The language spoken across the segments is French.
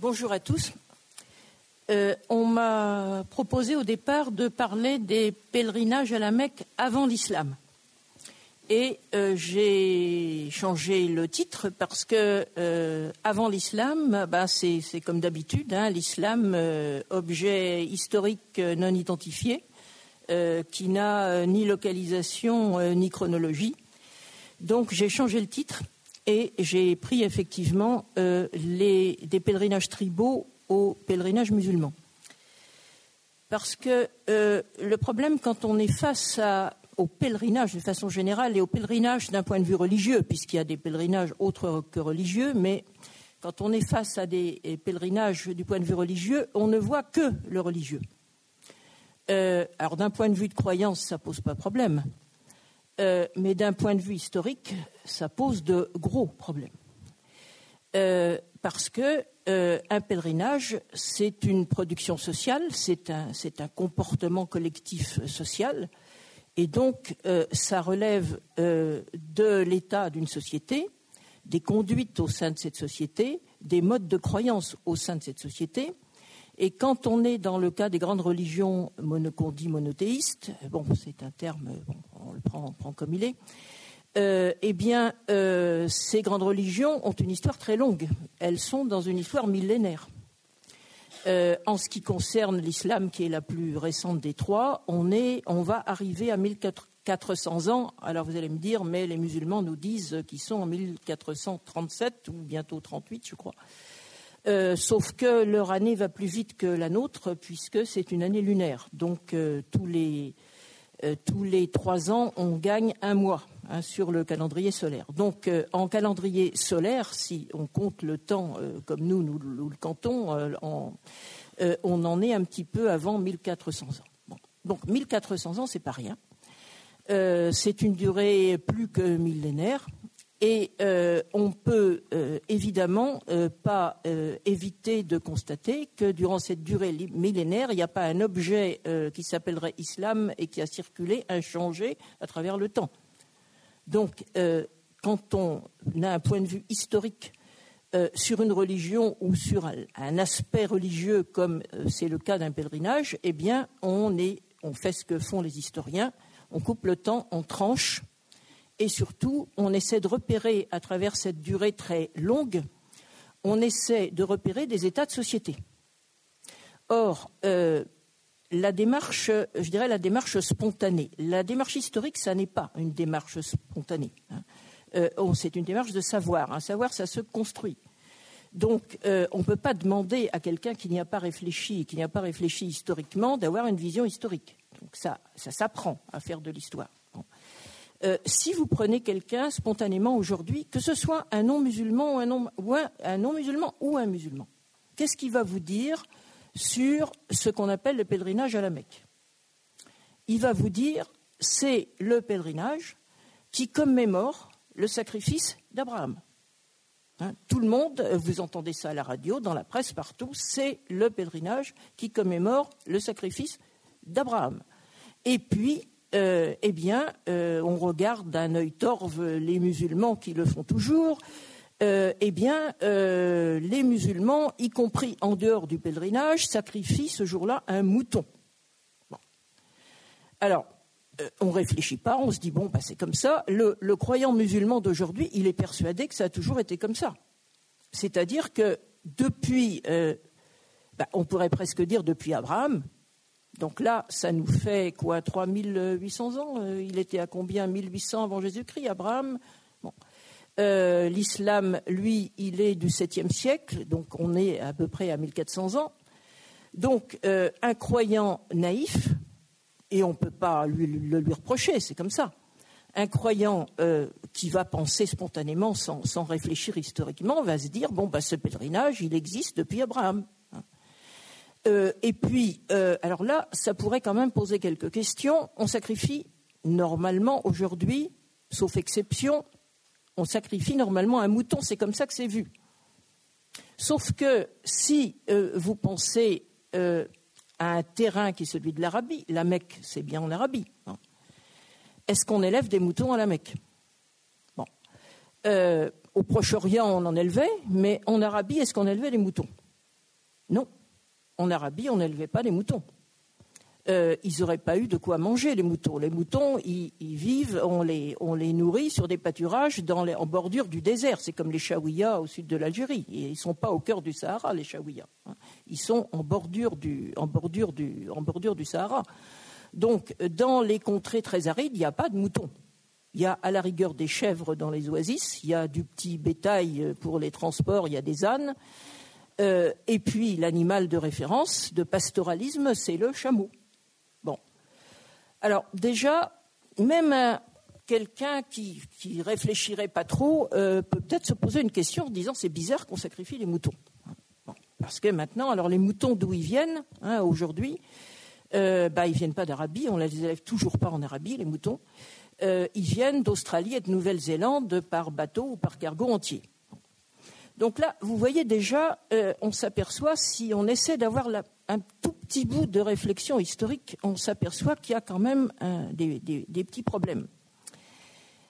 Bonjour à tous. Euh, on m'a proposé au départ de parler des pèlerinages à la Mecque avant l'islam. Et euh, j'ai changé le titre parce que euh, avant l'islam, bah, c'est comme d'habitude, hein, l'islam, objet historique non identifié, qui n'a ni localisation ni chronologie. Donc j'ai changé le titre et j'ai pris effectivement les, des pèlerinages tribaux au pèlerinage musulman. Parce que euh, le problème, quand on est face au pèlerinage de façon générale et au pèlerinage d'un point de vue religieux, puisqu'il y a des pèlerinages autres que religieux, mais quand on est face à des pèlerinages du point de vue religieux, on ne voit que le religieux. Euh, alors d'un point de vue de croyance, ça pose pas de problème, euh, mais d'un point de vue historique, ça pose de gros problèmes. parce que euh, un pèlerinage, c'est une production sociale, c'est un, comportement collectif social, et donc euh, ça relève euh, de l'état d'une société, des conduites au sein de cette société, des modes de croyance au sein de cette société. Et quand on est dans le cas des grandes religions qu'on dit monothéistes, bon, c'est un terme, on le prend comme il est, euh, eh bien, euh, ces grandes religions ont une histoire très longue. Elles sont dans une histoire millénaire. Euh, en ce qui concerne l'islam, qui est la plus récente des trois, on, est, on va arriver à 1400 ans. Alors vous allez me dire, mais les musulmans nous disent qu'ils sont en 1437 ou bientôt 38, je crois. sauf que leur année va plus vite que la nôtre, puisque c'est une année lunaire. Donc tous les tous les trois ans, on gagne un mois. Hein, sur le calendrier solaire. Donc, euh, en calendrier solaire, si on compte le temps euh, comme nous, nous, le euh, on en est un petit peu avant 1400 ans. Donc, 1400 ans, c'est pas rien. c'est une durée plus que millénaire. Et on peut évidemment pas éviter de constater que durant cette durée millénaire, il n'y a pas un objet qui s'appellerait islam et qui a circulé, inchangé à travers le temps. Donc, euh, quand on a un point de vue historique euh, sur une religion ou sur un, aspect religieux, comme euh, c'est le cas d'un pèlerinage, eh bien, on, fait ce que font les historiens, on coupe le temps, on tranche, et surtout, on essaie de repérer à travers cette durée très longue, on essaie de repérer des états de société. Or, la démarche, je dirais la démarche spontanée. La démarche historique, ça n'est pas une démarche spontanée. Hein. Euh, c'est une démarche de savoir. Un savoir, ça se construit. Donc, euh, on ne peut pas demander à quelqu'un qui n'y a pas réfléchi, qui n'y a pas réfléchi historiquement, d'avoir une vision historique. Donc, ça s'apprend à faire de l'histoire. Euh, si vous prenez quelqu'un spontanément aujourd'hui, que ce soit un non-musulman ou un non-musulman ou un musulman, qu'est-ce qu'il va vous dire sur ce qu'on appelle le pèlerinage à la Mecque? Il va vous dire c'est le pèlerinage qui commémore le sacrifice d'Abraham. Hein, tout le monde, vous entendez ça à la radio, dans la presse, partout, c'est le pèlerinage qui commémore le sacrifice d'Abraham. Et puis, euh, eh bien, euh, on regarde d'un œil torve les musulmans qui le font toujours, euh, eh bien, les musulmans, y compris en dehors du pèlerinage, sacrifient ce jour-là un mouton. Alors, on ne réfléchit pas, on se dit, bon, bah, c'est comme ça. Le, croyant musulman d'aujourd'hui, il est persuadé que ça a toujours été comme ça. C'est-à-dire que depuis, bah, on pourrait presque dire depuis Abraham, donc là, ça nous fait quoi 3800 ans Il était à combien 1800 avant Jésus-Christ, Abraham? Euh, l'islam, lui, il est du 7e siècle, donc on est à peu près à 1400 ans. Donc, euh, un croyant naïf, et on ne peut pas lui, le lui reprocher, c'est comme ça. Un croyant euh, qui va penser spontanément, sans, réfléchir historiquement, va se dire bon, bah, ce pèlerinage, il existe depuis Abraham. Et puis, alors là, ça pourrait quand même poser quelques questions. On sacrifie normalement aujourd'hui, sauf exception, on sacrifie normalement un mouton, c'est comme ça que c'est vu. Sauf que si euh, vous pensez euh, à un terrain qui est celui de l'Arabie, la Mecque, c'est bien en Arabie. Hein. Est-ce qu'on élève des moutons à la Mecque? Bon. Euh, au Proche-Orient, on en élevait, mais en Arabie, est-ce qu'on élevait des moutons? Non. En Arabie, on n'élevait pas les moutons. Euh, ils n'auraient pas eu de quoi manger, les moutons. Les moutons, ils, vivent, on les, nourrit sur des pâturages en bordure du désert. C'est comme les chaouïas au sud de l'Algérie. Ils ne sont pas au cœur du Sahara, les chaouïas. Hein. Ils sont en bordure, du, en, bordure du, en bordure du Sahara. Donc, dans les contrées très arides, il n'y a pas de moutons. Il y a à la rigueur des chèvres dans les oasis, il y a du petit bétail pour les transports, il y a des ânes. Euh, et puis l'animal de référence de pastoralisme, c'est le chameau. Bon. Alors déjà, même quelqu'un qui, qui réfléchirait pas trop euh, peut peut-être se poser une question en disant c'est bizarre qu'on sacrifie les moutons. parce que maintenant, alors les moutons d'où ils viennent hein, aujourd'hui, euh, bah, viennent pas d'Arabie, on les élève toujours pas en Arabie, les moutons. Euh, ils viennent d'Australie et de Nouvelle-Zélande par bateau ou par cargo entier. Donc là, vous voyez déjà, euh, on s'aperçoit, si on essaie d'avoir un tout petit bout de réflexion historique, on s'aperçoit qu'il y a quand même des, petits problèmes.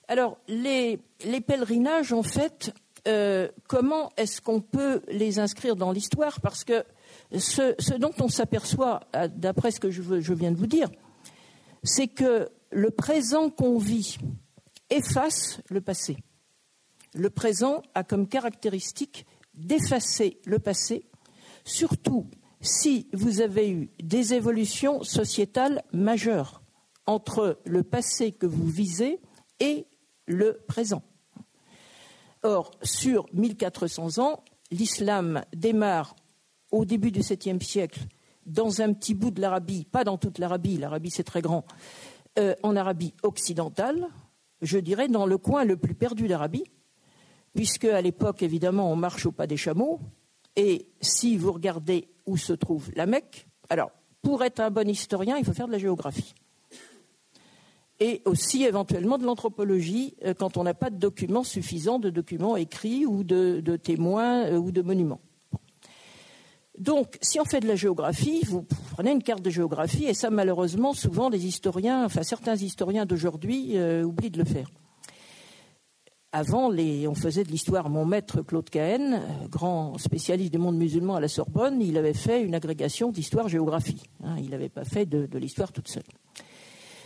Alors, les, pèlerinages, en fait, euh, comment est-ce qu'on peut les inscrire dans l'histoire? Parce que ce, dont on s'aperçoit, d'après ce que je, viens de vous dire, c'est que le présent qu'on vit efface le passé. Le présent a comme caractéristique d'effacer le passé, surtout si vous avez eu des évolutions sociétales majeures entre le passé que vous visez et le présent. Or, sur 1400 ans, l'islam démarre au début du 7e siècle dans un petit bout de l'Arabie, pas dans toute l'Arabie, l'Arabie c'est très grand, euh, en Arabie occidentale, je dirais dans le coin le plus perdu d'Arabie, puisque à l'époque, évidemment, on marche au pas des chameaux, et si vous regardez où se trouve la Mecque, alors, pour être un bon historien, il faut faire de la géographie. Et aussi éventuellement de l'anthropologie euh, quand on n'a pas de documents suffisants, de documents écrits ou de, témoins euh, ou de monuments. Donc, si on fait de la géographie, vous prenez une carte de géographie, et ça, malheureusement, souvent, les historiens, enfin certains historiens d'aujourd'hui euh, oublient de le faire. Avant, on faisait de l'histoire. Mon maître Claude Cahen, euh, grand spécialiste du monde musulman à la Sorbonne, il avait fait une agrégation d'histoire-géographie. Hein. il n'avait pas fait de, l'histoire toute seule.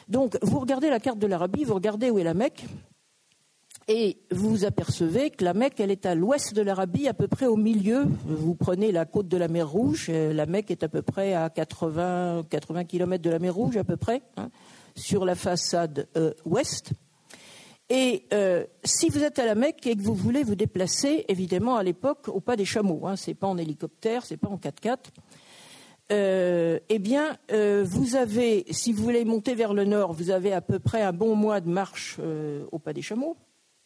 Donc, vous regardez la carte de l'Arabie, vous regardez où est la Mecque, et vous vous apercevez que la Mecque, elle est à l'ouest de l'Arabie, à peu près au milieu. Vous prenez la côte de la mer Rouge, euh, la Mecque est à peu près à 80, 80 km de la mer Rouge, à peu près, hein, sur la façade euh, ouest. Et euh, si vous êtes à la Mecque et que vous voulez vous déplacer, évidemment, à l'époque, au pas des chameaux, hein, c'est pas en hélicoptère, c'est pas en 4x4, eh bien, vous avez, si vous voulez monter vers le nord, vous avez à peu près un bon mois de marche au pas des chameaux.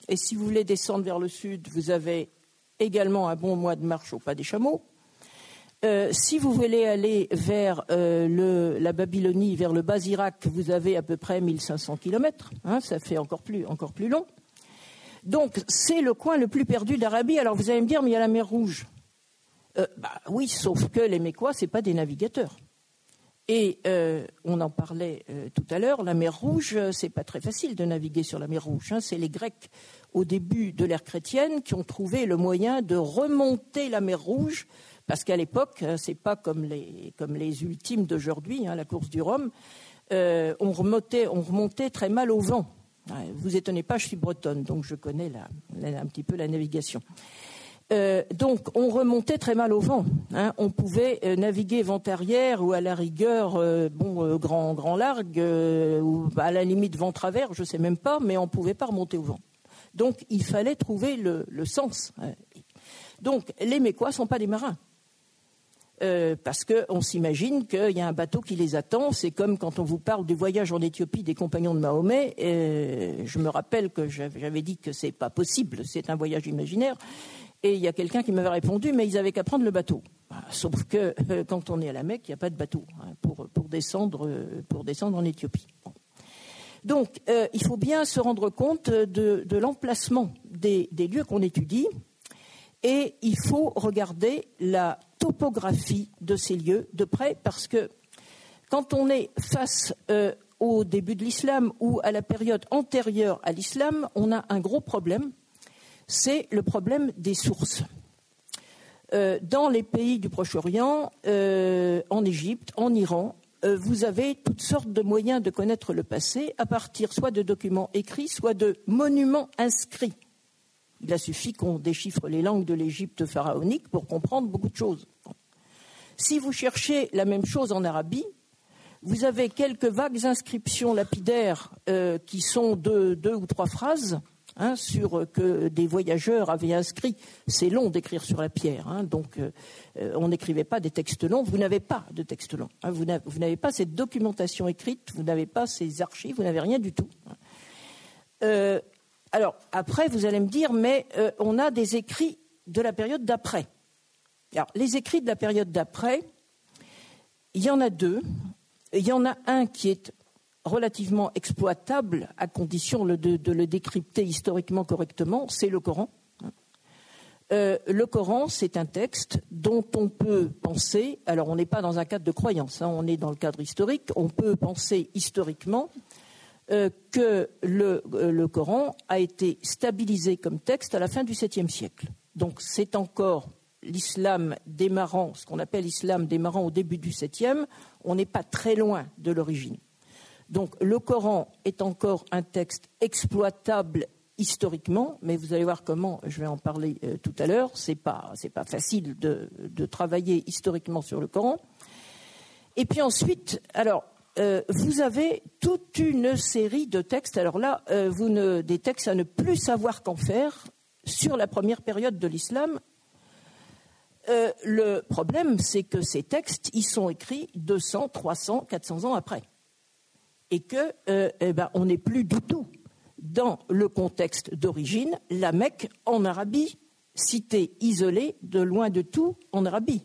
Et si vous voulez descendre vers le sud, vous avez également un bon mois de marche au pas des chameaux. Euh, si vous voulez aller vers euh, la Babylonie, vers le bas Irak, vous avez à peu près 1500 kilomètres. Hein, ça fait encore plus, encore plus long. Donc, c'est le coin le plus perdu d'Arabie. Alors, vous allez me dire, mais il y a la mer Rouge. Euh, bah, oui, sauf que les Mécois, ce pas des navigateurs. Et on en parlait tout à l'heure, la mer Rouge, c'est pas très facile de naviguer sur la mer Rouge. Hein. C'est les Grecs au début de l'ère chrétienne qui ont trouvé le moyen de remonter la mer Rouge, parce qu'à l'époque, c'est pas comme les, comme les ultimes d'aujourd'hui, hein, la course du Rhum, on, remontait, on remontait très mal au vent. Vous étonnez pas, je suis bretonne, donc je connais un petit peu la navigation. Euh, donc on remontait très mal au vent. Hein. On pouvait euh, naviguer vent arrière ou à la rigueur euh, bon grand grand largue ou à la limite vent travers, je sais même pas, mais on pouvait pas remonter au vent. Donc il fallait trouver le, sens. Hein. Donc les Mécois sont pas des marins. Parce qu'on s'imagine qu'il y a un bateau qui les attend. C'est comme quand on vous parle du voyage en Éthiopie des compagnons de Mahomet. je me rappelle que j'avais dit que c'est pas possible, c'est un voyage imaginaire. Et il y a quelqu'un qui m'avait répondu, mais ils avaient qu'à prendre le bateau. Bah, sauf que euh, quand on est à la Mecque, il n'y a pas de bateau hein, pour, descendre, euh, pour descendre en Éthiopie. Donc, euh, il faut bien se rendre compte de, l'emplacement des, lieux qu'on étudie et il faut regarder la topographie de ces lieux de près parce que quand on est face au début de l'islam ou à la période antérieure à l'islam, on a un gros problème c'est le problème des sources. dans les pays du Proche-Orient, en Égypte, en Iran, vous avez toutes sortes de moyens de connaître le passé à partir soit de documents écrits, soit de monuments inscrits. Il a suffi qu'on déchiffre les langues de l'Égypte pharaonique pour comprendre beaucoup de choses. Si vous cherchez la même chose en Arabie, vous avez quelques vagues inscriptions lapidaires euh, qui sont de deux ou trois phrases hein, sur que des voyageurs avaient inscrit. C'est long d'écrire sur la pierre, hein, donc euh, euh, on n'écrivait pas des textes longs. Vous n'avez pas de texte long. Hein, vous n'avez pas cette documentation écrite, vous n'avez pas ces archives, vous n'avez rien du tout. Alors après, vous allez me dire, mais on a des écrits de la période d'après. Alors, les écrits de la période d'après, il y en a deux. Il y en a un qui est relativement exploitable à condition de, le décrypter historiquement correctement, c'est le Coran. Euh, le Coran, c'est un texte dont on peut penser, alors on n'est pas dans un cadre de croyance, hein, on est dans le cadre historique, on peut penser historiquement euh, que le, euh, le, Coran a été stabilisé comme texte à la fin du 7e siècle. Donc c'est encore l'islam démarrant, ce qu'on appelle l'islam démarrant au début du 7e, on n'est pas très loin de l'origine. Donc le Coran est encore un texte exploitable historiquement, mais vous allez voir comment, je vais en parler euh, tout à l'heure, ce n'est pas, facile de, travailler historiquement sur le Coran. Et puis ensuite, alors, euh, vous avez toute une série de textes, alors là, euh, vous ne, des textes à ne plus savoir qu'en faire sur la première période de l'islam, euh, le problème, c'est que ces textes, ils sont écrits 200, 300, 400 ans après. Et que, eh ben, on n'est plus du tout dans le contexte d'origine, la Mecque en Arabie, cité isolée de loin de tout en Arabie.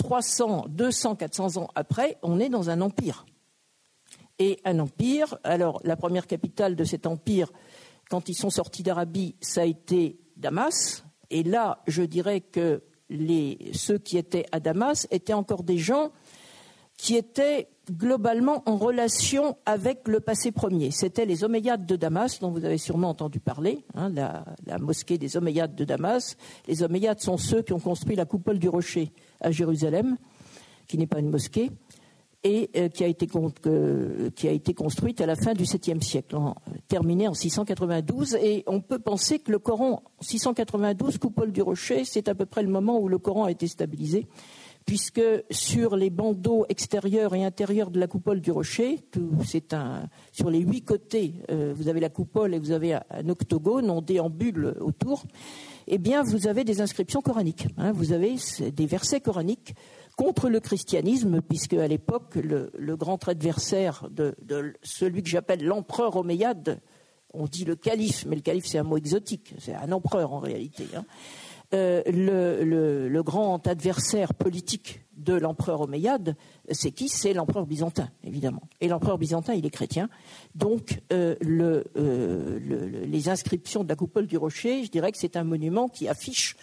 300, 200, 400 ans après, on est dans un empire. Et un empire, alors la première capitale de cet empire, quand ils sont sortis d'Arabie, ça a été Damas, et là, je dirais que ceux qui étaient à Damas étaient encore des gens qui étaient globalement en relation avec le passé premier. C'étaient les Omeyyades de Damas, dont vous avez sûrement entendu parler, hein, la, la, mosquée des Omeyyades de Damas. Les Omeyyades sont ceux qui ont construit la coupole du rocher à Jérusalem, qui n'est pas une mosquée et euh, qui, a été, qui, a été, construite à la fin du 7e siècle, terminée en 692. Et on peut penser que le Coran, 692, coupole du rocher, c'est à peu près le moment où le Coran a été stabilisé, puisque sur les bandeaux extérieurs et intérieurs de la coupole du rocher, un, sur les huit côtés, euh, vous avez la coupole et vous avez un, octogone, on déambule autour. Eh bien, vous avez des inscriptions coraniques. Hein, vous avez des versets coraniques contre le christianisme, puisque à l'époque, le, grand adversaire de, celui que j'appelle l'empereur omeyyade, on dit le calife, mais le calife c'est un mot exotique, c'est un empereur en réalité. Hein. Euh, le, grand adversaire politique de l'empereur omeyyade, c'est qui? C'est l'empereur byzantin, évidemment. Et l'empereur byzantin, il est chrétien. Donc, euh, euh, les inscriptions de la coupole du rocher, je dirais que c'est un monument qui affiche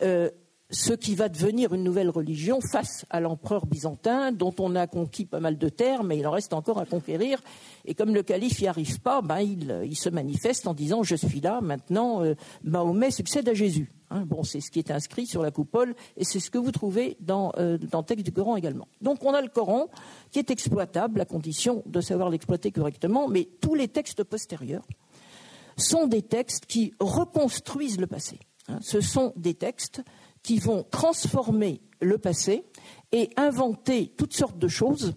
ce qui va devenir une nouvelle religion face à l'empereur byzantin, dont on a conquis pas mal de terres, mais il en reste encore à conquérir. Et comme le calife n'y arrive pas, ben, il, se manifeste en disant Je suis là, maintenant, Mahomet succède à Jésus. Hein, bon, c'est ce qui est inscrit sur la coupole, et c'est ce que vous trouvez dans, euh, dans le texte du Coran également. Donc on a le Coran qui est exploitable, à condition de savoir l'exploiter correctement, mais tous les textes postérieurs sont des textes qui reconstruisent le passé. Hein. ce sont des textes qui vont transformer le passé et inventer toutes sortes de choses.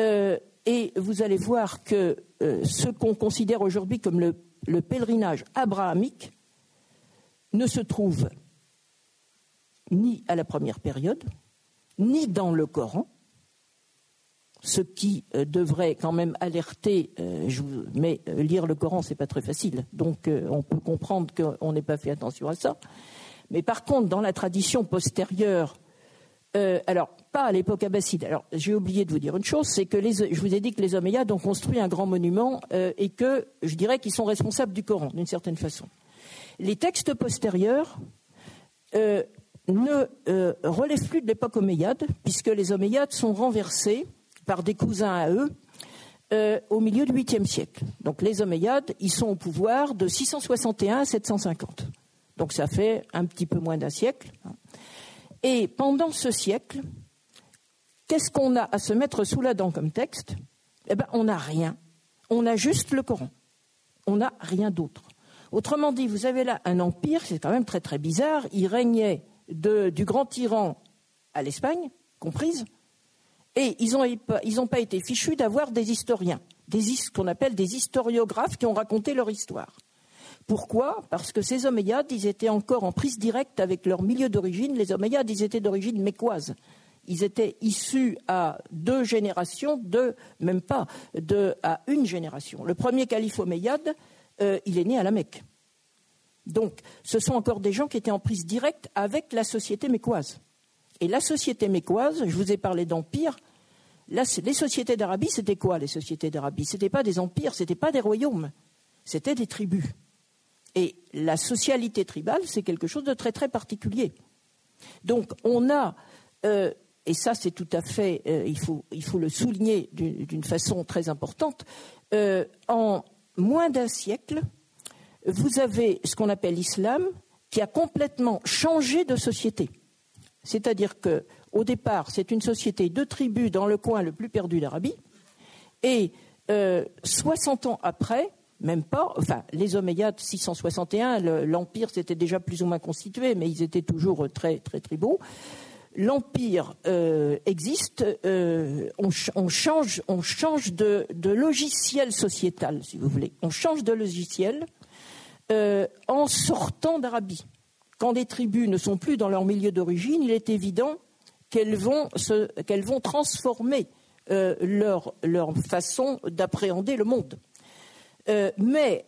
Euh, et vous allez voir que euh, ce qu'on considère aujourd'hui comme le, pèlerinage abrahamique ne se trouve ni à la première période, ni dans le Coran, ce qui euh, devrait quand même alerter, mais lire le Coran, c'est pas très facile, donc on peut comprendre qu'on n'ait pas fait attention à ça. Mais par contre, dans la tradition postérieure, euh, alors pas à l'époque abbasside. Alors j'ai oublié de vous dire une chose, c'est que je vous ai dit que les Omeyyades ont construit un grand monument euh, et que je dirais qu'ils sont responsables du Coran d'une certaine façon. Les textes postérieurs euh, ne relèvent plus de l'époque Omeyyade puisque les Omeyyades sont renversés par des cousins à eux au milieu du 8e siècle. Donc les Omeyyades, ils sont au pouvoir de 661 à 750. Donc ça fait un petit peu moins d'un siècle. Et pendant ce siècle, qu'est-ce qu'on a à se mettre sous la dent comme texte? Eh bien, on n'a rien. On a juste le Coran. On n'a rien d'autre. Autrement dit, vous avez là un empire, c'est quand même très très bizarre. Il régnait du grand tyran à l'Espagne, comprise, et ils n'ont pas été fichus d'avoir des historiens, des, ce qu'on appelle des historiographes qui ont raconté leur histoire. Pourquoi? Parce que ces Omeyyades, ils étaient encore en prise directe avec leur milieu d'origine. Les Omeyyades, ils étaient d'origine mécoise. Ils étaient issus à deux générations, deux, même pas, de, à une génération. Le premier calife Omeyyade, euh, il est né à la Mecque. Donc, ce sont encore des gens qui étaient en prise directe avec la société mécoise. Et la société mécoise, je vous ai parlé d'empire, les sociétés d'Arabie, c'était quoi les sociétés d'Arabie? Ce n'étaient pas des empires, ce n'étaient pas des royaumes, c'était des tribus. Et la socialité tribale, c'est quelque chose de très très particulier. Donc on a, euh, et ça c'est tout à fait, euh, il, faut, le souligner d'une façon très importante, en moins d'un siècle, vous avez ce qu'on appelle l'islam qui a complètement changé de société. C'est-à-dire qu'au départ, c'est une société de tribus dans le coin le plus perdu d'Arabie, et 60 ans après, même pas. Enfin, les Omeyyades, 661, l'empire s'était déjà plus ou moins constitué, mais ils étaient toujours très très tribaux. L'empire euh, existe. Euh, on, change, on change de, logiciel sociétal, si vous voulez. On change de logiciel euh, en sortant d'Arabie. Quand les tribus ne sont plus dans leur milieu d'origine, il est évident qu'elles vont, qu'elles vont transformer leur, leur façon d'appréhender le monde. Mais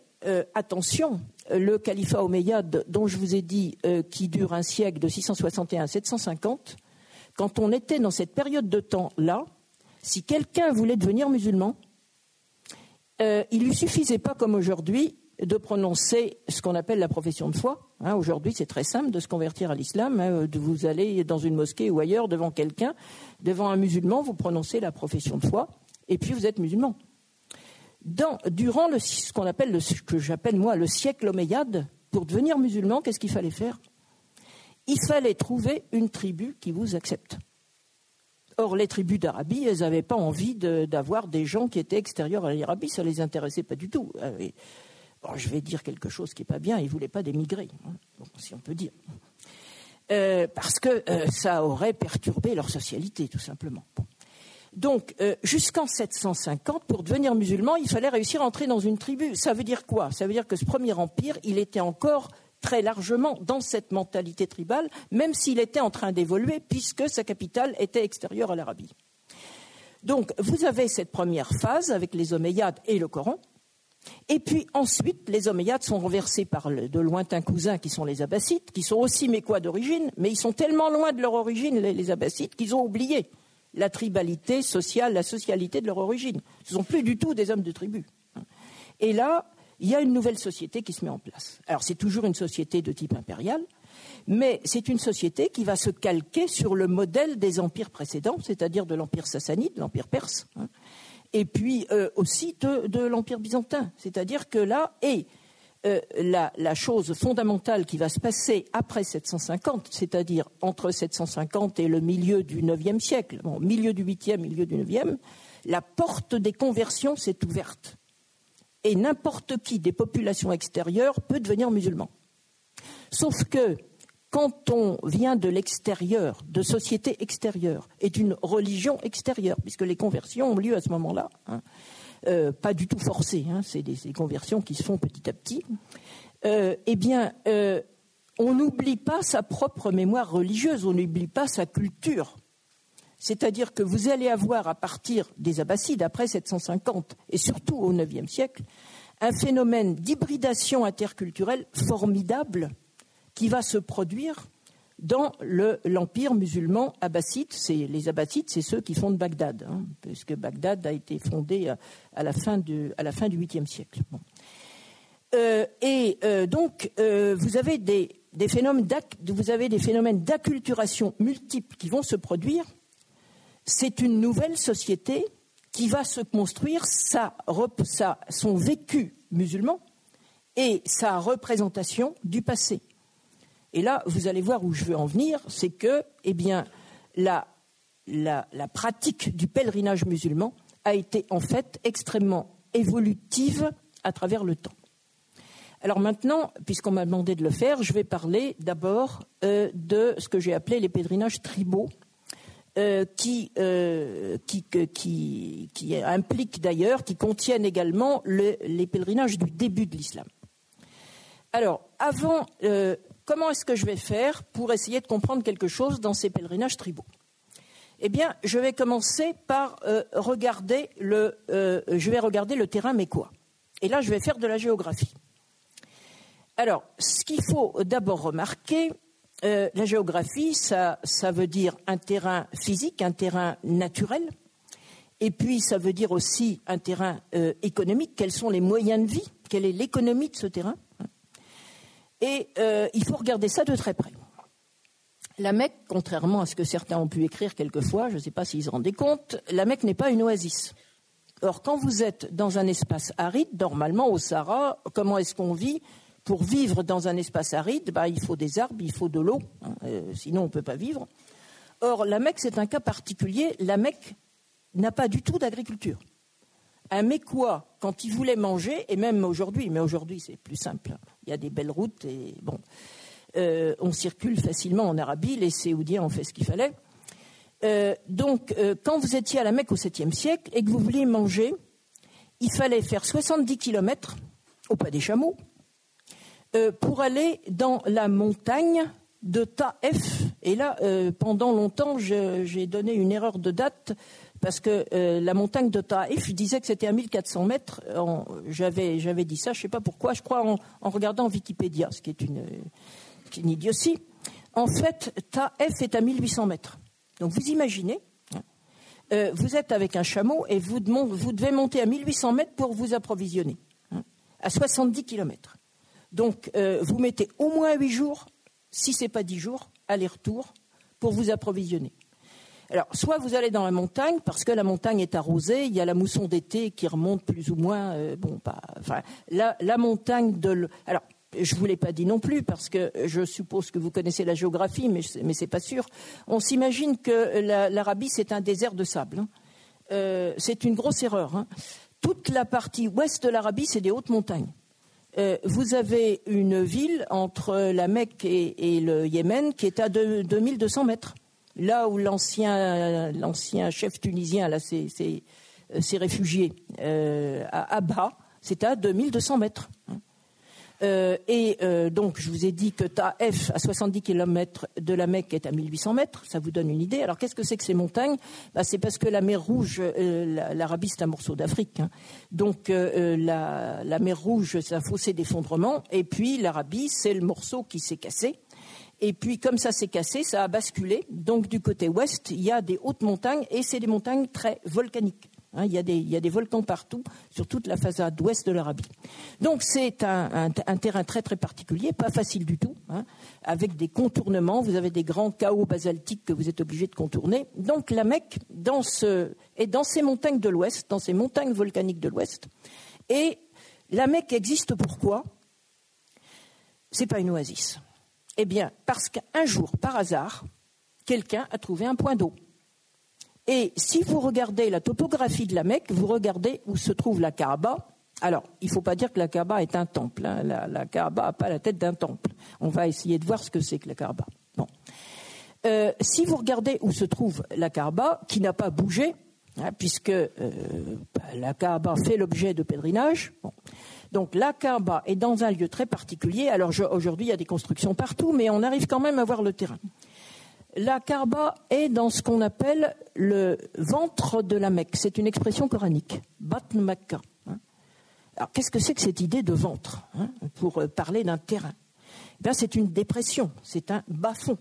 attention, le califat omeyyade dont je vous ai dit euh, qui dure un siècle de 661 à 750, quand on était dans cette période de temps-là, si quelqu'un voulait devenir musulman, il lui suffisait pas comme aujourd'hui de prononcer ce qu'on appelle la profession de foi. Hein, aujourd'hui, c'est très simple de se convertir à l'islam. Hein, de vous aller dans une mosquée ou ailleurs devant quelqu'un, devant un musulman, vous prononcez la profession de foi, et puis vous êtes musulman durant ce qu'on appelle le, que j'appelle moi le siècle omeyyade, pour devenir musulman, qu'est-ce qu'il fallait faire? Il fallait trouver une tribu qui vous accepte. Or, les tribus d'Arabie, elles n'avaient pas envie d'avoir des gens qui étaient extérieurs à l'Arabie, ça ne les intéressait pas du tout. Euh, je vais dire quelque chose qui n'est pas bien, ils ne voulaient pas d'émigrer, hein, si on peut dire. Euh, parce que euh, ça aurait perturbé leur socialité, tout simplement. Donc, euh, jusqu'en 750, pour devenir musulman, il fallait réussir à entrer dans une tribu. Ça veut dire quoi? Ça veut dire que ce premier empire, il était encore très largement dans cette mentalité tribale, même s'il était en train d'évoluer, puisque sa capitale était extérieure à l'Arabie. Donc, vous avez cette première phase avec les Omeyyades et le Coran. Et puis ensuite, les Omeyyades sont renversés par de lointains cousins qui sont les Abbassides, qui sont aussi mécois d'origine, mais ils sont tellement loin de leur origine, les, les qu'ils ont oublié la tribalité sociale, la socialité de leur origine. Ce ne sont plus du tout des hommes de tribu. Et là, il y a une nouvelle société qui se met en place. Alors c'est toujours une société de type impérial, mais c'est une société qui va se calquer sur le modèle des empires précédents, c'est-à-dire de l'empire sassanide, l'empire perse, hein, et puis euh, aussi de, de l'empire byzantin. C'est-à-dire que là, et euh, la, chose fondamentale qui va se passer après 750, c'est-à-dire entre 750 et le milieu du IXe siècle, milieu du 8e, milieu du 9e, la porte des conversions s'est ouverte. Et n'importe qui des populations extérieures peut devenir musulman. Sauf que quand on vient de l'extérieur, de sociétés extérieures, et d'une religion extérieure, puisque les conversions ont lieu à ce moment-là, hein, euh, pas du tout forcées, hein, c'est des, conversions qui se font petit à petit, euh, eh bien, euh, on n'oublie pas sa propre mémoire religieuse, on n'oublie pas sa culture. C'est-à-dire que vous allez avoir à partir des Abbassides, après 750, et surtout au IXe siècle, un phénomène d'hybridation interculturelle formidable qui va se produire dans l'empire musulman abbasside. Les abbassides, c'est ceux qui fondent Bagdad, hein, puisque Bagdad a été fondé à, la, fin du, à 8e siècle. Euh, et euh, donc, euh, vous avez des, phénomènes vous avez des phénomènes d'acculturation multiples qui vont se produire. C'est une nouvelle société qui va se construire son vécu musulman et sa représentation du passé. Et là, vous allez voir où je veux en venir, c'est que, eh la, pratique du pèlerinage musulman a été en fait extrêmement évolutive à travers le temps. Alors maintenant, puisqu'on m'a demandé de le faire, je vais parler d'abord euh, de ce que j'ai appelé les pèlerinages tribaux, euh, qui, euh, qui, impliquent d'ailleurs, qui contiennent également les pèlerinages du début de l'islam. Alors, avant, comment est-ce que je vais faire pour essayer de comprendre quelque chose dans ces pèlerinages tribaux? Eh bien, je vais commencer par regarder le, je vais regarder le terrain mécois. Et là, je vais faire de la géographie. Alors, ce qu'il faut d'abord remarquer, euh, la géographie, ça, veut dire un terrain physique, un terrain naturel, et puis ça veut dire aussi un terrain euh, économique. Quels sont les moyens de vie? Quelle est l'économie de ce terrain? Et euh, il faut regarder ça de très près. La Mecque, contrairement à ce que certains ont pu écrire quelquefois, je ne sais pas s'ils se rendaient compte, la Mecque n'est pas une oasis. Or, quand vous êtes dans un espace aride, normalement au Sahara, comment est-ce qu'on vit? Pour vivre dans un espace aride, bah, il faut des arbres, il faut de l'eau, hein, euh, sinon on ne peut pas vivre. Or, la Mecque, c'est un cas particulier. La Mecque n'a pas du tout d'agriculture. Un Mécois, quand il voulait manger, et même aujourd'hui, mais aujourd'hui c'est plus simple, il y a des belles routes et bon, euh, on circule facilement en Arabie, les Séoudiens ont fait ce qu'il fallait. Euh, donc, quand vous étiez à la Mecque au 7e siècle et que vous vouliez manger, il fallait faire 70 kilomètres au pas des chameaux, euh, pour aller dans la montagne de Taef. Et là, euh, pendant longtemps, j'ai donné une erreur de date parce que euh, la montagne de Taef, je disais que c'était à 1400 mètres. J'avais dit ça, je ne sais pas pourquoi, je crois en, regardant Wikipédia, ce qui est une, une, idiotie. En fait, Taef est à 1800 mètres. Donc vous imaginez, hein, vous êtes avec un chameau et vous, devez monter à 1800 mètres pour vous approvisionner, hein, à 70 kilomètres. Donc, euh, vous mettez au moins huit jours, si ce n'est pas dix jours, aller-retour, pour vous approvisionner. Alors, soit vous allez dans la montagne, parce que la montagne est arrosée, il y a la mousson d'été qui remonte plus ou moins, euh, bon, pas, la, montagne de... alors, je ne vous l'ai pas dit non plus, parce que je suppose que vous connaissez la géographie, mais, mais ce n'est pas sûr. On s'imagine que l'Arabie, c'est un désert de sable. Hein. Euh, c'est une grosse erreur. Hein. Toute la partie ouest de l'Arabie, c'est des hautes montagnes. Euh, vous avez une ville entre la Mecque et, le Yémen qui est à 2200 mètres. Là où l'ancien, chef tunisien s'est, réfugié euh, à Abha, c'est à 2200 mètres. Euh, et euh, donc, je vous ai dit que Taef, à 70 km de la Mecque, est à 1800 mètres. Ça vous donne une idée. Alors, qu'est-ce que c'est que ces montagnes? Bah, C'est parce que la mer Rouge, euh, l'Arabie, c'est un morceau d'Afrique. Hein. Donc, la, mer Rouge, c'est un fossé d'effondrement. Et puis, l'Arabie, c'est le morceau qui s'est cassé. Et puis, comme ça s'est cassé, ça a basculé. Donc, du côté ouest, il y a des hautes montagnes et c'est des montagnes très volcaniques. Hein, il, y a des, volcans partout sur toute la façade ouest de l'Arabie. Donc c'est un, terrain très très particulier, pas facile du tout, hein, avec des contournements. Vous avez des grands chaos basaltiques que vous êtes obligé de contourner. Donc la Mecque est dans ces montagnes de l'ouest, dans ces montagnes volcaniques de l'ouest. Et la Mecque existe pourquoi? C'est pas une oasis. Eh bien, parce qu'un jour, par hasard, quelqu'un a trouvé un point d'eau. Et si vous regardez la topographie de la Mecque, vous regardez où se trouve la Kaaba. Alors, il ne faut pas dire que la Kaaba est un temple. Hein. La, Kaaba n'a pas la tête d'un temple. On va essayer de voir ce que c'est que la Kaaba. Bon. Euh, si vous regardez où se trouve la Kaaba, qui n'a pas bougé, puisque euh, bah, la Kaaba fait l'objet de pèlerinage. Donc la Kaaba est dans un lieu très particulier. Alors aujourd'hui, il y a des constructions partout, mais on arrive quand même à voir le terrain la Kaaba est dans ce qu'on appelle le ventre de la Mecque. C'est une expression coranique. Batn. Hein. Alors, qu'est-ce que c'est que cette idée de ventre hein, Pour euh, parler d'un terrain? Eh c'est une dépression, c'est un bas-fond.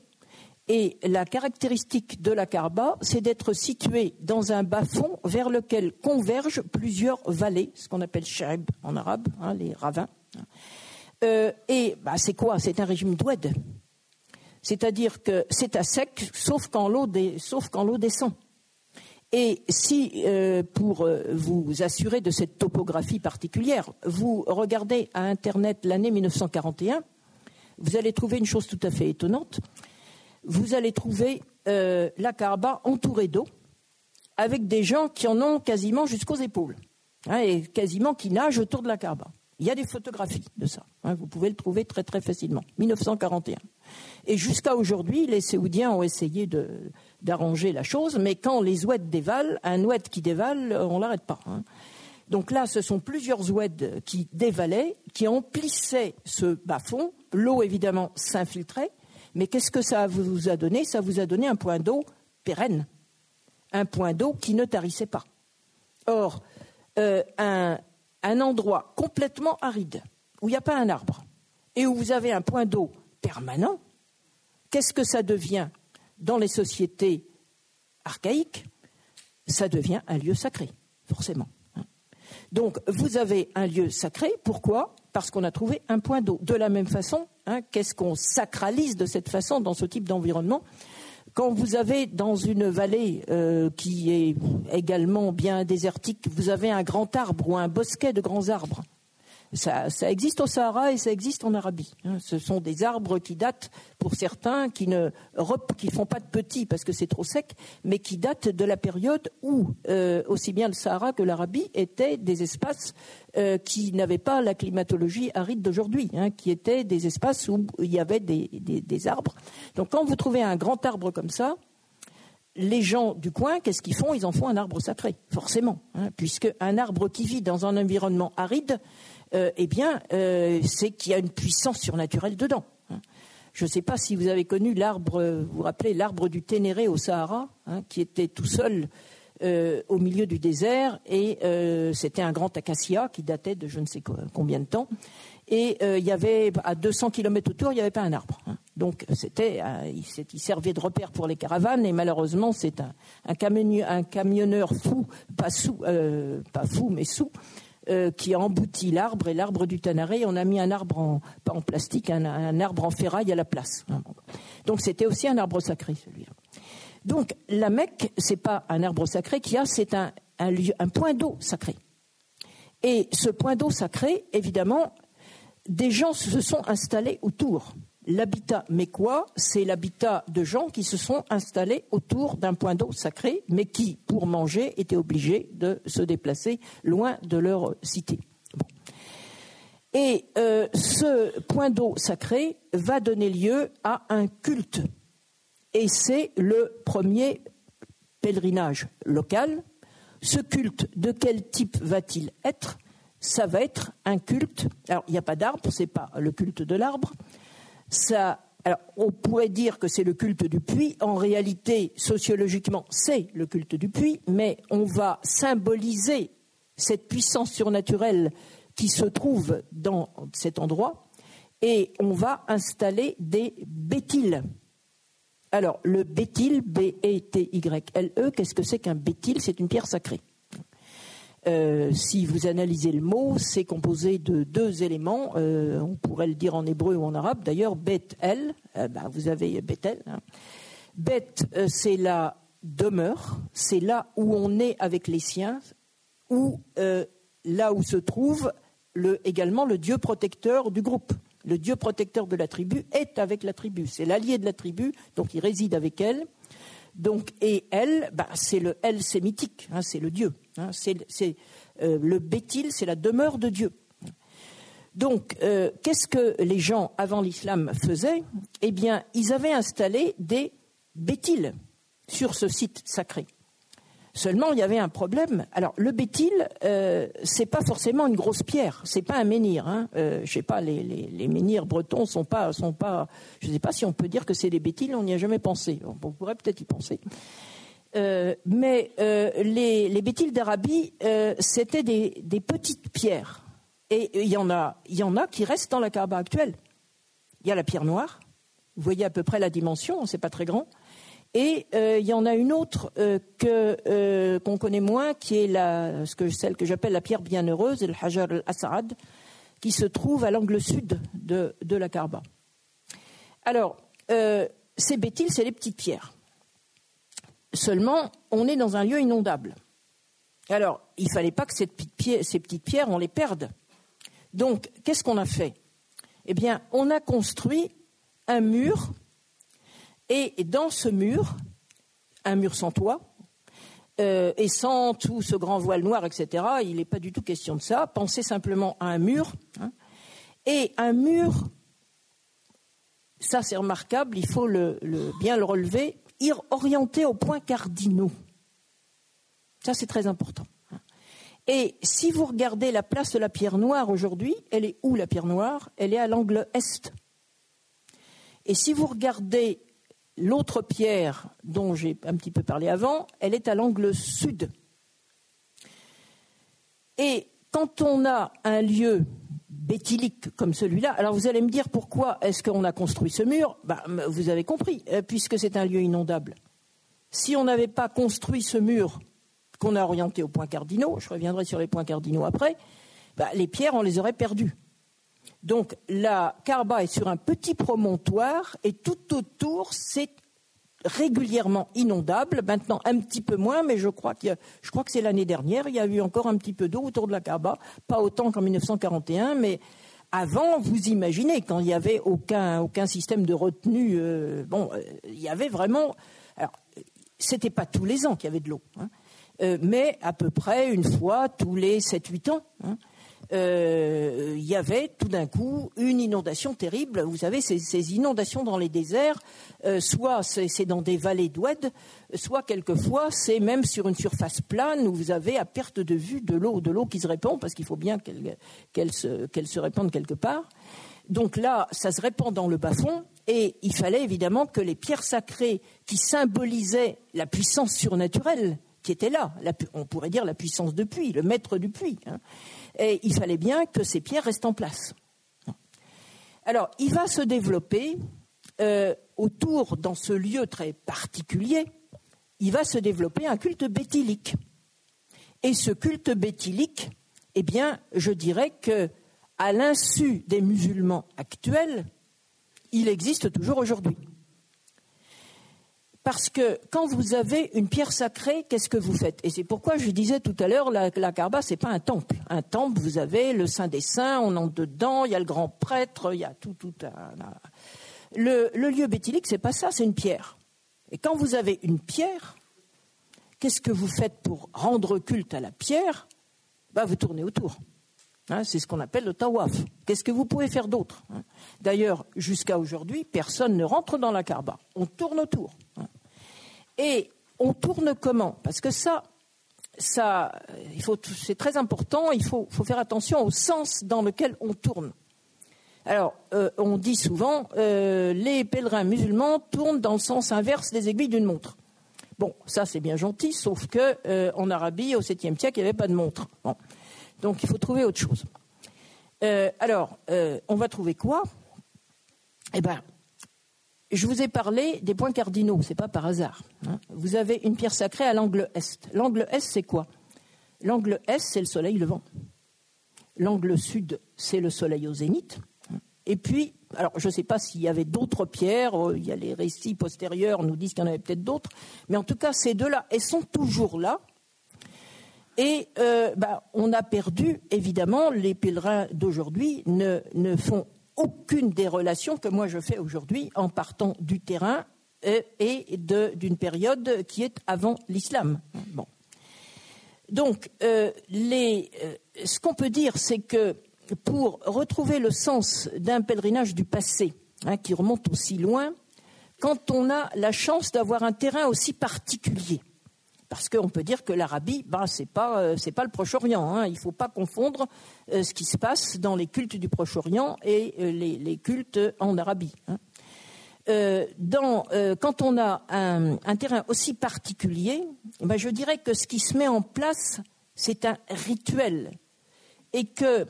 Et la caractéristique de la Kaaba, c'est d'être située dans un bas-fond vers lequel convergent plusieurs vallées, ce qu'on appelle shaib en arabe, hein, les ravins. Euh, et bah, c'est quoi? C'est un régime d'oued. C'est-à-dire que c'est à sec, sauf quand l'eau, descend. Et si, euh, pour euh, vous assurer de cette topographie particulière, vous regardez à Internet l'année 1941, vous allez trouver une chose tout à fait étonnante. Vous allez trouver euh, la Kaaba entourée d'eau, avec des gens qui en ont quasiment jusqu'aux épaules, hein, et quasiment qui nagent autour de la Kaaba. Il y a des photographies de ça. Hein, vous pouvez le trouver très très facilement. 1941. Et jusqu'à aujourd'hui, les Séoudiens ont essayé d'arranger la chose, mais quand les oueds dévalent, un oued qui dévale, on l'arrête pas. Hein. Donc là, ce sont plusieurs oueds qui dévalaient, qui emplissaient ce bas-fond. L'eau, évidemment, s'infiltrait. Mais qu'est-ce que ça vous a donné? Ça vous a donné un point d'eau pérenne. Un point d'eau qui ne tarissait pas. Or, euh, un, un endroit complètement aride, où il n'y a pas un arbre, et où vous avez un point d'eau permanent, qu'est-ce que ça devient dans les sociétés archaïques? Ça devient un lieu sacré, forcément. Donc, vous avez un lieu sacré. Pourquoi? Parce qu'on a trouvé un point d'eau. De la même façon, hein, qu'est-ce qu'on sacralise de cette façon dans ce type d'environnement Quand vous avez dans une vallée euh, qui est également bien désertique, vous avez un grand arbre ou un bosquet de grands arbres. Ça, existe au Sahara et ça existe en Arabie. Hein. Ce sont des arbres qui datent, pour certains, qui ne qui font pas de petits parce que c'est trop sec, mais qui datent de la période où euh, aussi bien le Sahara que l'Arabie étaient des espaces euh, qui n'avaient pas la climatologie aride d'aujourd'hui, hein, qui étaient des espaces où il y avait des, des arbres. Donc quand vous trouvez un grand arbre comme ça, les gens du coin, qu'est-ce qu'ils font? Ils en font un arbre sacré, forcément, hein, puisque un arbre qui vit dans un environnement aride, euh, eh bien, euh, c'est qu'il y a une puissance surnaturelle dedans. Hein. Je ne sais pas si vous avez connu l'arbre, vous vous rappelez l'arbre du Ténéré au Sahara, hein, qui était tout seul euh, au milieu du désert, et c'était un grand acacia qui datait de je ne sais combien de temps. Et il y avait à 200 km autour, il n'y avait pas un arbre. Hein. Donc c'était, il, servait de repère pour les caravanes, et malheureusement c'est un, camionneur, fou, pas pas fou mais sous, euh, qui a embouti l'arbre et l'arbre du Tanaré. On a mis un arbre en, pas en plastique, un, arbre en ferraille à la place. Donc c'était aussi un arbre sacré celui-là. Donc la Mecque, c'est pas un arbre sacré qu'il a, c'est un, un, un point d'eau sacré. Et ce point d'eau sacré, évidemment, des gens se sont installés autour. L'habitat quoi c'est l'habitat de gens qui se sont installés autour d'un point d'eau sacré, mais qui, pour manger, étaient obligés de se déplacer loin de leur cité. Et euh, ce point d'eau sacré va donner lieu à un culte. Et c'est le premier pèlerinage local. Ce culte, de quel type va-t-il être? Ça va être un culte. Alors, il n'y a pas d'arbre, ce n'est pas le culte de l'arbre on pourrait dire que c'est le culte du puits. En réalité, sociologiquement, c'est le culte du puits, mais on va symboliser cette puissance surnaturelle qui se trouve dans cet endroit et on va installer des bétiles. Alors, le bétil, B-E-T-Y-L-E, qu'est-ce que c'est qu'un bétil C'est une pierre sacrée. Euh, si vous analysez le mot, c'est composé de deux éléments. Euh, on pourrait le dire en hébreu ou en arabe. D'ailleurs, Bet El, euh, bah, vous avez Bethel. Hein. Bet, c'est la demeure, c'est là où on est avec les siens, ou là où se trouve le, également le Dieu protecteur du groupe. Le Dieu protecteur de la tribu est avec la tribu. C'est l'allié de la tribu, donc il réside avec elle. Donc, et elle, bah, c'est le elle sémitique, hein, c'est le Dieu. Hein, c'est euh, le bétil, c'est la demeure de Dieu. Donc, euh, qu'est-ce que les gens avant l'islam faisaient? Eh bien, ils avaient installé des bétils sur ce site sacré. Seulement, il y avait un problème. Alors, le bétil, euh, c'est pas forcément une grosse pierre. C'est pas un menhir. Hein. Euh, je sais pas, les, menhirs bretons sont pas, sont pas. Je sais pas si on peut dire que c'est des bétils. On n'y a jamais pensé. On pourrait peut-être y penser. Euh, mais euh, les, les bétils d'Arabie, euh, c'était des, petites pierres. Et il y en a, qui restent dans la Kaaba actuelle. Il y a la pierre noire. Vous voyez à peu près la dimension. C'est pas très grand. Et euh, il y en a une autre euh, qu'on connaît moins, qui est que, celle que j'appelle la pierre bienheureuse, le Hajar al-Asad, qui se trouve à l'angle sud de, de la Kaaba. Alors, ces bétiles, c'est les petites pierres. Seulement, on est dans un lieu inondable. Alors, il ne fallait pas que ces petites pierres, on les perde. Donc, qu'est-ce qu'on a fait? Eh bien, on a construit un mur, et dans ce mur, un mur sans toit, euh, et sans tout ce grand voile noir, etc., il n'est pas du tout question de ça. Pensez simplement à un mur. Hein. et un mur, ça c'est remarquable, il faut bien le relever, orienté aux points cardinaux. Ça c'est très important. Et si vous regardez la place de la pierre noire aujourd'hui, elle est où la pierre noire? Elle est à l'angle est. Et si vous regardez L'autre pierre dont j'ai un petit peu parlé avant, elle est à l'angle sud. Et quand on a un lieu béthylique comme celui-là, alors vous allez me dire pourquoi est-ce qu'on a construit ce mur? Bah, Vous avez compris, euh, puisque c'est un lieu inondable. Si on n'avait pas construit ce mur qu'on a orienté aux points cardinaux, je reviendrai sur les points cardinaux après, bah, les pierres, on les aurait perdues. Donc la Carba est sur un petit promontoire et tout autour, c'est régulièrement inondable. Maintenant, un petit peu moins, mais je crois, que, je crois que c'est l'année dernière, il y a eu encore un petit peu d'eau autour de la Carba. Pas autant qu'en 1941, mais avant, vous imaginez, quand il n'y avait aucun, aucun système de retenue, euh, bon, euh, il y avait vraiment. Alors, c'était pas tous les ans qu'il y avait de l'eau, hein, euh, mais à peu près une fois tous les 7-8 ans. Hein. Euh, il y avait tout d'un coup une inondation terrible. Vous savez, ces, inondations dans les déserts, euh, soit c'est dans des vallées d'oued, soit quelquefois c'est même sur une surface plane où vous avez à perte de vue de l'eau, de l'eau qui se répand parce qu'il faut bien qu'elle se, répande quelque part. Donc là, ça se répand dans le bas-fond et il fallait évidemment que les pierres sacrées qui symbolisaient la puissance surnaturelle qui était là, on pourrait dire la puissance de puits, le maître du puits, hein, il fallait bien que ces pierres restent en place. Alors, il va se développer euh, autour, dans ce lieu très particulier, il va se développer un culte béthylique. Et ce culte béthylique, eh bien, je dirais que, à l'insu des musulmans actuels, il existe toujours aujourd'hui. Parce que quand vous avez une pierre sacrée, qu'est-ce que vous faites? Et c'est pourquoi je disais tout à l'heure, la, la Kaaba, c'est pas un temple. Un temple, vous avez le Saint des Saints, on entre dedans, il y a le grand prêtre, il y a tout, tout. Le, le lieu béthylique, c'est pas ça, c'est une pierre. Et quand vous avez une pierre, qu'est-ce que vous faites pour rendre culte à la pierre? Bah, Vous tournez autour. Hein, c'est ce qu'on appelle le tawaf. Qu'est-ce que vous pouvez faire d'autre? Hein? D'ailleurs, jusqu'à aujourd'hui, personne ne rentre dans la Kaaba. On tourne autour. Et on tourne comment? Parce que ça, ça, c'est très important. Il faut, faire attention au sens dans lequel on tourne. Alors, euh, on dit souvent, euh, les pèlerins musulmans tournent dans le sens inverse des aiguilles d'une montre. Bon, ça c'est bien gentil, sauf que euh, en Arabie, au 7e siècle, il n'y avait pas de montre. Donc, il faut trouver autre chose. alors, on va trouver quoi? Eh bien, je vous ai parlé des points cardinaux, ce n'est pas par hasard. Hein. Vous avez une pierre sacrée à l'angle est. L'angle est, c'est quoi? L'angle est, c'est le soleil levant. L'angle sud, c'est le soleil au zénith. Et puis, alors je ne sais pas s'il y avait d'autres pierres, euh, il y a les récits postérieurs nous disent qu'il y en avait peut-être d'autres, mais en tout cas, ces deux-là, elles sont toujours là. Et euh, bah, on a perdu, évidemment, les pèlerins d'aujourd'hui ne, ne font aucune des relations que moi je fais aujourd'hui en partant du terrain euh, et d'une période qui est avant l'islam. Donc, euh, euh, ce qu'on peut dire, c'est que pour retrouver le sens d'un pèlerinage du passé, hein, qui remonte aussi loin, quand on a la chance d'avoir un terrain aussi particulier, parce qu'on peut dire que l'Arabie, ben, ce n'est pas, euh, pas le Proche-Orient. Hein. Il ne faut pas confondre euh, ce qui se passe dans les cultes du Proche-Orient et euh, les, cultes en Arabie. Hein. quand on a un, terrain aussi particulier, ben, je dirais que ce qui se met en place, c'est un rituel. Et que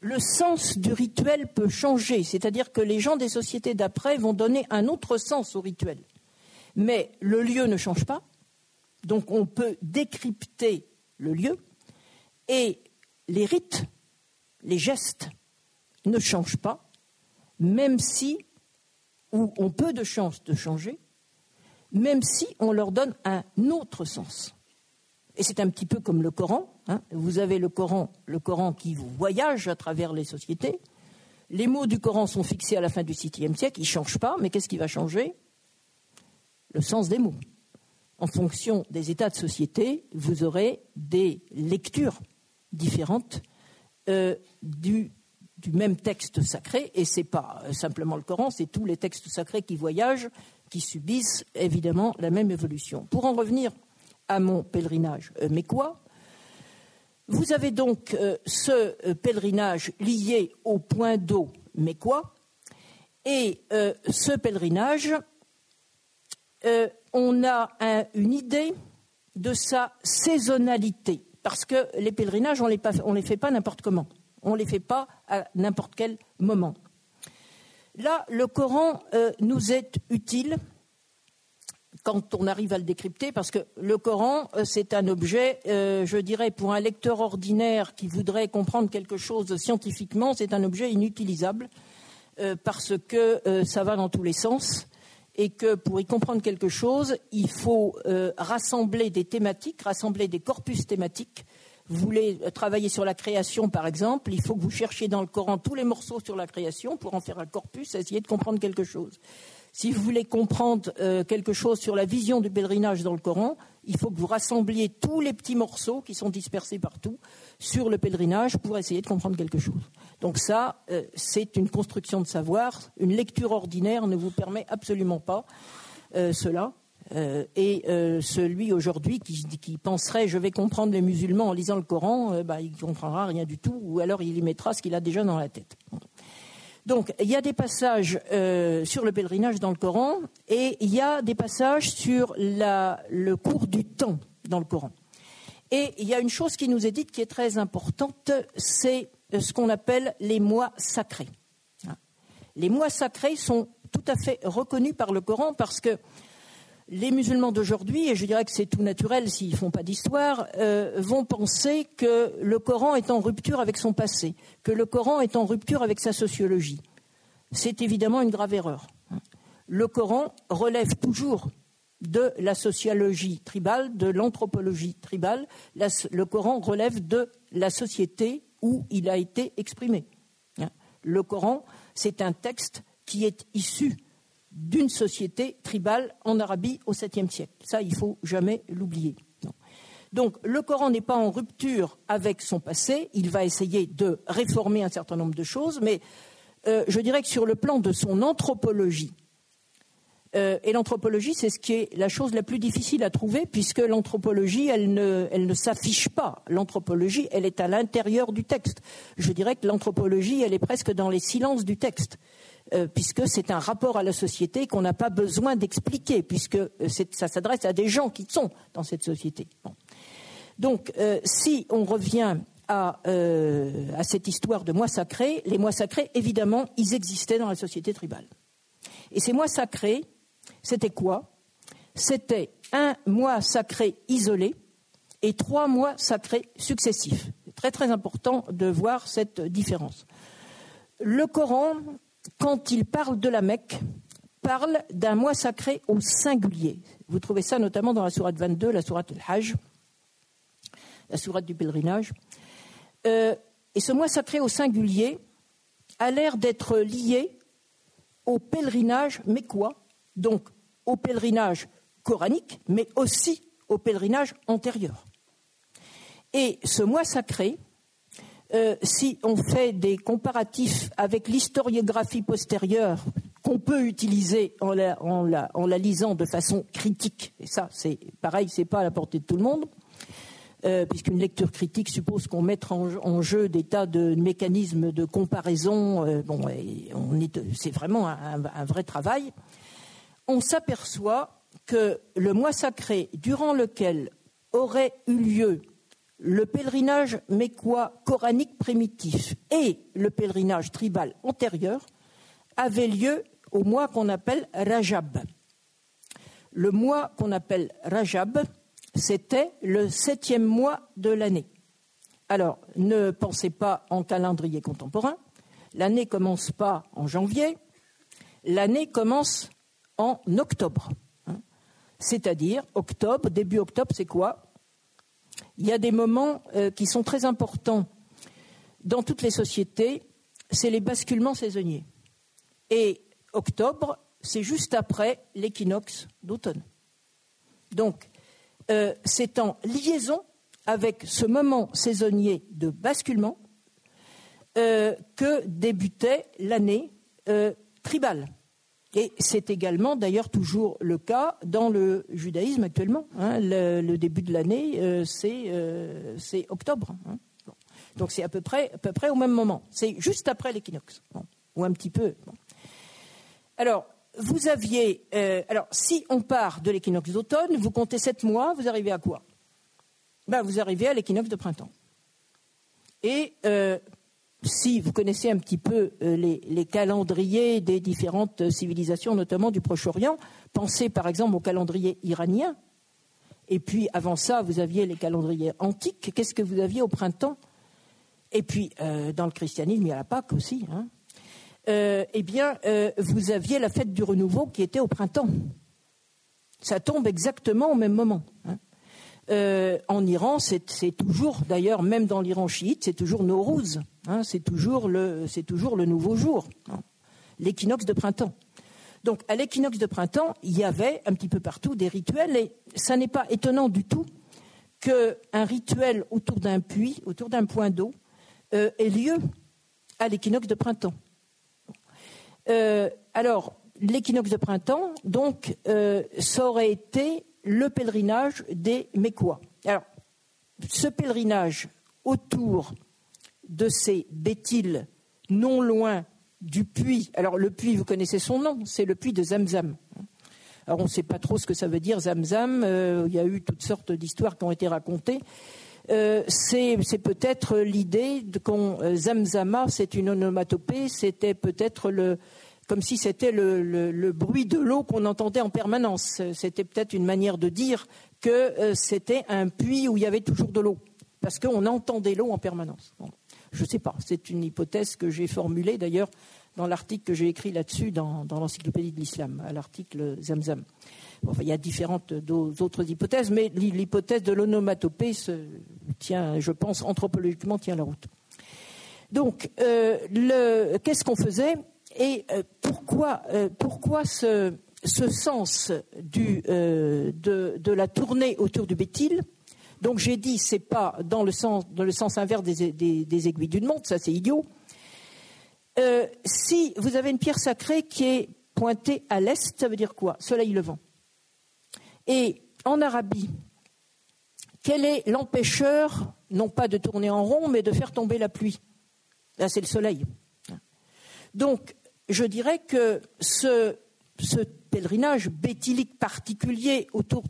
le sens du rituel peut changer. C'est-à-dire que les gens des sociétés d'après vont donner un autre sens au rituel. Mais le lieu ne change pas donc on peut décrypter le lieu et les rites, les gestes ne changent pas, même si, ou ont peu de chances de changer, même si on leur donne un autre sens. Et c'est un petit peu comme le Coran. Hein. Vous avez le Coran, le Coran qui vous voyage à travers les sociétés. Les mots du Coran sont fixés à la fin du VIe siècle, ils ne changent pas, mais qu'est-ce qui va changer? Le sens des mots. En fonction des états de société, vous aurez des lectures différentes euh, du, même texte sacré, et ce n'est pas simplement le Coran, c'est tous les textes sacrés qui voyagent, qui subissent évidemment la même évolution. Pour en revenir à mon pèlerinage euh, mais quoi vous avez donc euh, ce euh, pèlerinage lié au point d'eau quoi Et euh, ce pèlerinage, on a une idée de sa saisonnalité. Parce que les pèlerinages, on ne les fait pas n'importe comment. On ne les fait pas à n'importe quel moment. Là, le Coran nous est utile quand on arrive à le décrypter, parce que le Coran, euh, c'est un objet, euh, je dirais, pour un lecteur ordinaire qui voudrait comprendre quelque chose scientifiquement, c'est un objet inutilisable, euh, parce que ça va dans tous les sens, et que pour y comprendre quelque chose, il faut rassembler des thématiques, rassembler des corpus thématiques. Vous voulez travailler sur la création, par exemple, il faut que vous cherchiez dans le Coran tous les morceaux sur la création pour en faire un corpus, essayer de comprendre quelque chose. Si vous voulez comprendre euh, quelque chose sur la vision du pèlerinage dans le Coran, il faut que vous rassembliez tous les petits morceaux qui sont dispersés partout sur le pèlerinage pour essayer de comprendre quelque chose. Donc ça, euh, c'est une construction de savoir. Une lecture ordinaire ne vous permet absolument pas euh, cela. et celui aujourd'hui qui, penserait je vais comprendre les musulmans en lisant le Coran, bah, il ne comprendra rien du tout, ou alors il y mettra ce qu'il a déjà dans la tête. Donc, il y a des passages euh, sur le pèlerinage dans le Coran et il y a des passages sur le cours du temps dans le Coran. Et il y a une chose qui nous est dite qui est très importante, c'est euh, ce qu'on appelle les mois sacrés. Hein. Les mois sacrés sont tout à fait reconnus par le Coran parce que les musulmans d'aujourd'hui, et je dirais que c'est tout naturel s'ils ne font pas d'histoire, euh, vont penser que le Coran est en rupture avec son passé, que le Coran est en rupture avec sa sociologie. C'est évidemment une grave erreur. Le Coran relève toujours de la sociologie tribale, de l'anthropologie tribale. le Coran relève de la société où il a été exprimé. Le Coran, c'est un texte qui est issu d'une société tribale en Arabie au 7e siècle. Ça, il faut jamais l'oublier. Donc, le Coran n'est pas en rupture avec son passé. Il va essayer de réformer un certain nombre de choses, mais euh, je dirais que sur le plan de son anthropologie, euh, et l'anthropologie, c'est ce qui est la chose la plus difficile à trouver, puisque l'anthropologie, elle ne, elle ne s'affiche pas. L'anthropologie, elle est à l'intérieur du texte. Je dirais que l'anthropologie, elle est presque dans les silences du texte. Euh, puisque c'est un rapport à la société qu'on n'a pas besoin d'expliquer, puisque euh, ça s'adresse à des gens qui sont dans cette société. Donc, euh, si on revient à, cette histoire de mois sacrés, les mois sacrés, évidemment, ils existaient dans la société tribale. Et ces mois sacrés, c'était quoi? C'était un mois sacré isolé et trois mois sacrés successifs. C'est très très important de voir cette différence. Le Coran quand il parle de la Mecque, parle d'un mois sacré au singulier. Vous trouvez ça notamment dans la sourate 22, la sourate al-Hajj, la sourate du pèlerinage. Euh, et ce mois sacré au singulier a l'air d'être lié au pèlerinage mais quoi Donc au pèlerinage coranique, mais aussi au pèlerinage antérieur. Et ce mois sacré, euh, si on fait des comparatifs avec l'historiographie postérieure qu'on peut utiliser en la, lisant de façon critique, et ça c'est pareil, c'est pas à la portée de tout le monde, euh, puisqu'une lecture critique suppose qu'on mette en, jeu des tas de mécanismes de comparaison. Euh, bon, c'est vraiment un, vrai travail. On s'aperçoit que le mois sacré durant lequel aurait eu lieu le pèlerinage mécois coranique primitif et le pèlerinage tribal antérieur avaient lieu au mois qu'on appelle Rajab. Le mois qu'on appelle Rajab, c'était le septième mois de l'année. Alors, ne pensez pas en calendrier contemporain. L'année commence pas en janvier, l'année commence en octobre. Hein. C'est-à-dire, octobre, début octobre, c'est quoi? Il y a des moments euh, qui sont très importants dans toutes les sociétés. c'est les basculements saisonniers. Et octobre, c'est juste après l'équinoxe d'automne. Donc, euh, c'est en liaison avec ce moment saisonnier de basculement euh, que débutait l'année tribale. Et c'est également d'ailleurs toujours le cas dans le judaïsme actuellement. Hein. le, début de l'année, c'est octobre. Hein. Donc c'est à peu près, au même moment. C'est juste après l'équinoxe, ou un petit peu. Alors, vous aviez. Euh, alors, si on part de l'équinoxe d'automne, vous comptez sept mois, vous arrivez à quoi? Ben, Vous arrivez à l'équinoxe de printemps. Et euh, si vous connaissez un petit peu euh, les, calendriers des différentes civilisations, notamment du Proche-Orient, pensez par exemple au calendrier iranien. Et puis avant ça, vous aviez les calendriers antiques. Qu'est-ce que vous aviez au printemps? Et puis dans le christianisme, il y a la Pâque aussi. Hein euh, eh bien, euh, vous aviez la fête du renouveau qui était au printemps. Ça tombe exactement au même moment. Hein. Euh, en Iran, c'est toujours, d'ailleurs, même dans l'Iran chiite, c'est toujours Nowruz. Hein, c'est toujours, le, nouveau jour, l'équinoxe de printemps. Donc, à l'équinoxe de printemps, il y avait un petit peu partout des rituels, et ça n'est pas étonnant du tout qu'un rituel autour d'un puits, autour d'un point d'eau, ait lieu à l'équinoxe de printemps. Euh, alors, l'équinoxe de printemps, donc, euh, ça aurait été le pèlerinage des Mécois. Alors, ce pèlerinage autour de ces bétiles non loin du puits. Alors, le puits, vous connaissez son nom, c'est le puits de Zamzam. Alors, on ne sait pas trop ce que ça veut dire, Zamzam. Euh, il y a eu toutes sortes d'histoires qui ont été racontées. c'est peut-être l'idée qu'on Zamzama, c'est une onomatopée, c'était peut-être comme si c'était le, bruit de l'eau qu'on entendait en permanence. C'était peut-être une manière de dire que euh, c'était un puits où il y avait toujours de l'eau, parce qu'on entendait l'eau en permanence. Je ne sais pas, c'est une hypothèse que j'ai formulée d'ailleurs dans l'article que j'ai écrit là-dessus dans, l'encyclopédie de l'islam, à l'article Zamzam. il y a différentes autres hypothèses, mais l'hypothèse de l'onomatopée tient, je pense, anthropologiquement tient la route. Donc, euh, qu'est-ce qu'on faisait et euh, pourquoi, euh, pourquoi ce, sens de, la tournée autour du bétil Donc j'ai dit, c'est pas dans le sens, inverse des, aiguilles d'une montre, ça c'est idiot. si vous avez une pierre sacrée qui est pointée à l'est, ça veut dire quoi? Soleil levant. Et en Arabie, quel est l'empêcheur, non pas de tourner en rond, mais de faire tomber la pluie? Là, c'est le soleil. Donc, je dirais que ce, pèlerinage bétilique particulier autour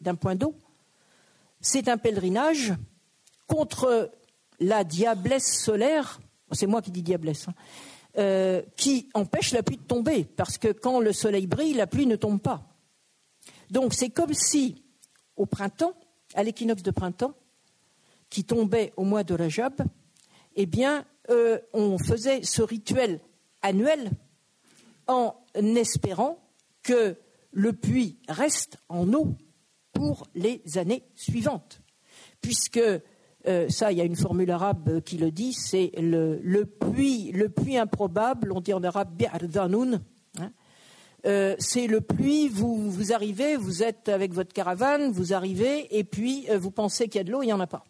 d'un point d'eau, c'est un pèlerinage contre la diablesse solaire, c'est moi qui dis diablesse, hein, euh, qui empêche la pluie de tomber, parce que quand le soleil brille, la pluie ne tombe pas. Donc c'est comme si, au printemps, à l'équinoxe de printemps, qui tombait au mois de Rajab, eh bien, euh, on faisait ce rituel annuel en espérant que le puits reste en eau pour les années suivantes. Puisque, euh, ça, il y a une formule arabe qui le dit, c'est le, puits, le puits improbable, on dit en arabe bi'ardanoun, hein, euh, c'est le puits, vous, arrivez, vous êtes avec votre caravane, vous arrivez, et puis euh, vous pensez qu'il y a de l'eau, il n'y en a pas.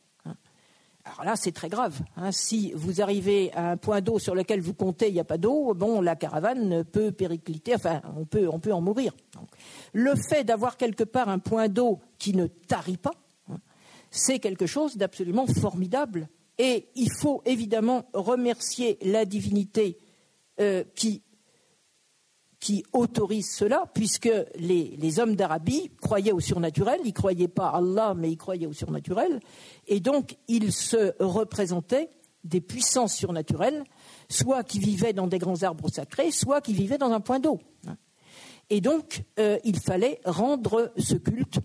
Alors là, c'est très grave. Hein. Si vous arrivez à un point d'eau sur lequel vous comptez, il n'y a pas d'eau, la caravane peut péricliter, enfin, on peut, on peut en mourir. le fait d'avoir quelque part un point d'eau qui ne tarit pas, hein, c'est quelque chose d'absolument formidable. Et il faut évidemment remercier la divinité euh, qui qui autorise cela, puisque les, hommes d'Arabie croyaient au surnaturel, ils ne croyaient pas à Allah, mais ils croyaient au surnaturel, et donc ils se représentaient des puissances surnaturelles, soit qui vivaient dans des grands arbres sacrés, soit qui vivaient dans un point d'eau. Et donc, euh, il fallait rendre ce culte.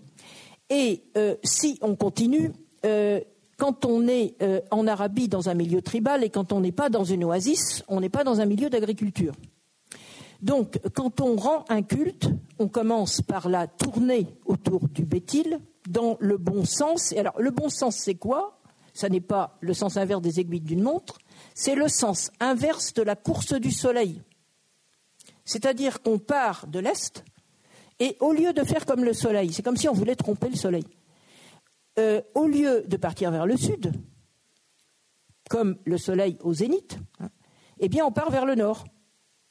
Et euh, si on continue, euh, quand on est en Arabie dans un milieu tribal et quand on n'est pas dans une oasis, on n'est pas dans un milieu d'agriculture. Donc, quand on rend un culte, on commence par la tournée autour du bétil dans le bon sens. Et alors, le bon sens, c'est quoi? Ça n'est pas le sens inverse des aiguilles d'une montre, c'est le sens inverse de la course du Soleil. C'est-à-dire qu'on part de l'Est, et au lieu de faire comme le Soleil, c'est comme si on voulait tromper le Soleil, euh, au lieu de partir vers le Sud, comme le Soleil au zénith, hein, eh bien on part vers le Nord.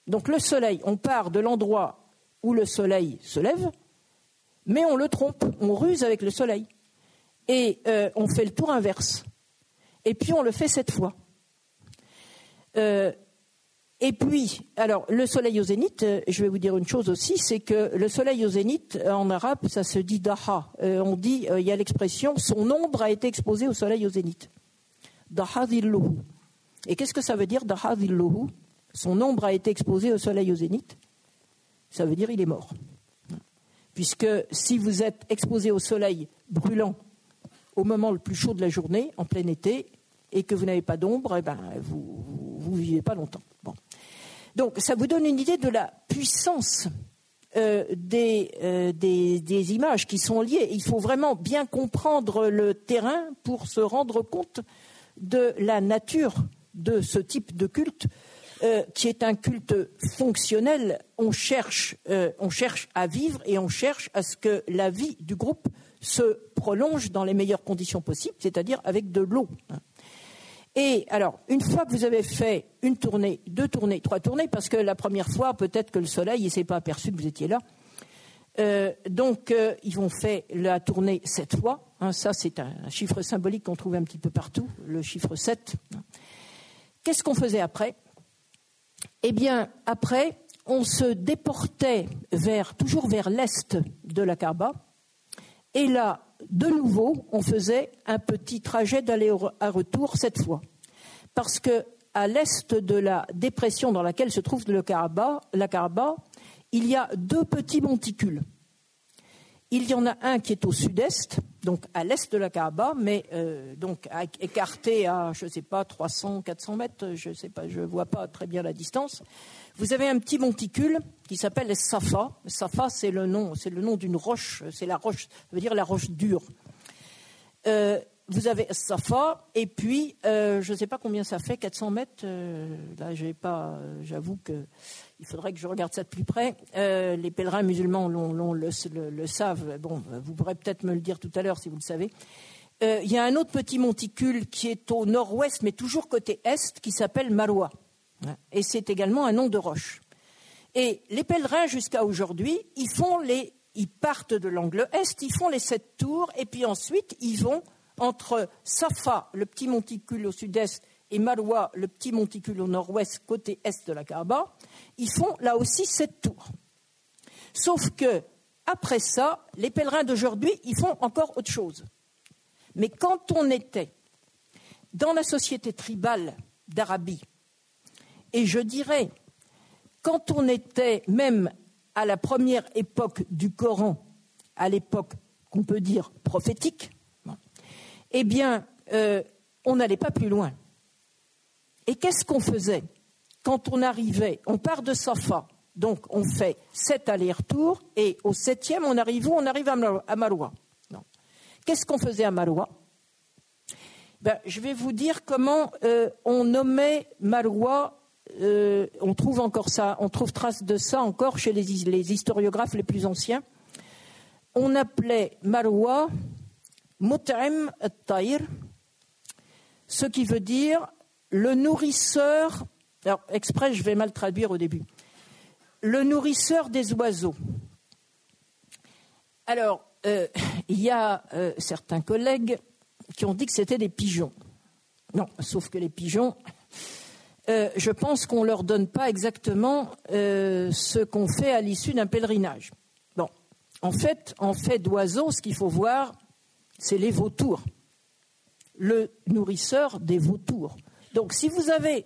Donc le Soleil, on part de l'endroit où le Soleil se lève, mais on le trompe, on ruse avec le Soleil. Et euh, on fait le tour inverse. Et puis on le fait cette fois. Euh, et puis, alors, le soleil au zénith, euh, je vais vous dire une chose aussi, c'est que le soleil au zénith, en arabe, ça se dit daha. on dit, il y a l'expression, son ombre a été exposée au soleil au zénith. Daha Et qu'est-ce que ça veut dire, daha Son ombre a été exposée au soleil au zénith. Ça veut dire, il est mort. Puisque si vous êtes exposé au soleil brûlant au moment le plus chaud de la journée, en plein été, et que vous n'avez pas d'ombre, eh ben, vous ne vivez pas longtemps. Donc ça vous donne une idée de la puissance euh, euh, des, images qui sont liées. Il faut vraiment bien comprendre le terrain pour se rendre compte de la nature de ce type de culte, euh, qui est un culte fonctionnel. On cherche, on cherche à vivre et on cherche à ce que la vie du groupe se prolonge dans les meilleures conditions possibles, c'est-à-dire avec de l'eau. Et alors, une fois que vous avez fait une tournée, deux tournées, trois tournées, parce que la première fois, peut-être que le soleil ne s'est pas aperçu que vous étiez là. Euh, donc, euh, ils vont faire la tournée sept fois. Hein, ça, c'est un, chiffre symbolique qu'on trouve un petit peu partout, le chiffre 7. Qu'est-ce qu'on faisait après? Eh bien, après, on se déportait toujours vers l'est de la Kaaba, et là, de nouveau, on faisait un petit trajet d'aller à retour cette fois. Parce que à l'est de la dépression dans laquelle se trouve le la Kaaba, il y a deux petits monticules. Il y en a un qui est au sud-est, donc à l'est de la Kaaba, mais euh, donc écarté à, je ne sais pas, 300, 400 mètres, je ne sais pas, je vois pas très bien la distance. Vous avez un petit monticule qui s'appelle Safa. Safa, c'est le nom, c'est le nom d'une roche, c'est la roche, ça veut dire la roche dure. Euh, vous avez Safa, et puis euh, je ne sais pas combien ça fait, 400 mètres. Euh, là, j'ai pas, j'avoue que il faudrait que je regarde ça de plus près. les pèlerins musulmans le, savent. Bon, vous pourrez peut-être me le dire tout à l'heure si vous le savez. Il y a un autre petit monticule qui est au nord-ouest, mais toujours côté est, qui s'appelle Marwa. Et c'est également un nom de roche. Et les pèlerins jusqu'à aujourd'hui, ils font les, ils partent de l'angle est, ils font les sept tours, et puis ensuite ils vont entre Safa, le petit monticule au sud-est, et Marwa, le petit monticule au nord-ouest, côté est de la Kaaba, ils font là aussi sept tours. Sauf que après ça, les pèlerins d'aujourd'hui, ils font encore autre chose. Mais quand on était dans la société tribale d'Arabie, et je dirais, quand on était même à la première époque du Coran, à l'époque qu'on peut dire prophétique, eh bien, euh, on n'allait pas plus loin. Et qu'est-ce qu'on faisait quand on arrivait? On part de Safa, donc on fait sept allers-retours, et au septième, on arrive où? On arrive à Maroua. Qu'est-ce qu'on faisait à Maroua? Ben, Je vais vous dire comment euh, on nommait Maroua euh, on trouve encore ça, on trouve trace de ça encore chez les, historiographes les plus anciens. On appelait Marwa Mut'im ce qui veut dire le nourrisseur. Alors, exprès, je vais mal traduire au début. Le nourrisseur des oiseaux. Alors, euh, il y a euh, certains collègues qui ont dit que c'était des pigeons. Non, sauf que les pigeons, euh, je pense qu'on ne leur donne pas exactement ce qu'on fait à l'issue d'un pèlerinage. Bon, en fait, en fait d'oiseaux, ce qu'il faut voir, c'est les vautours, le nourrisseur des vautours. Donc, si vous avez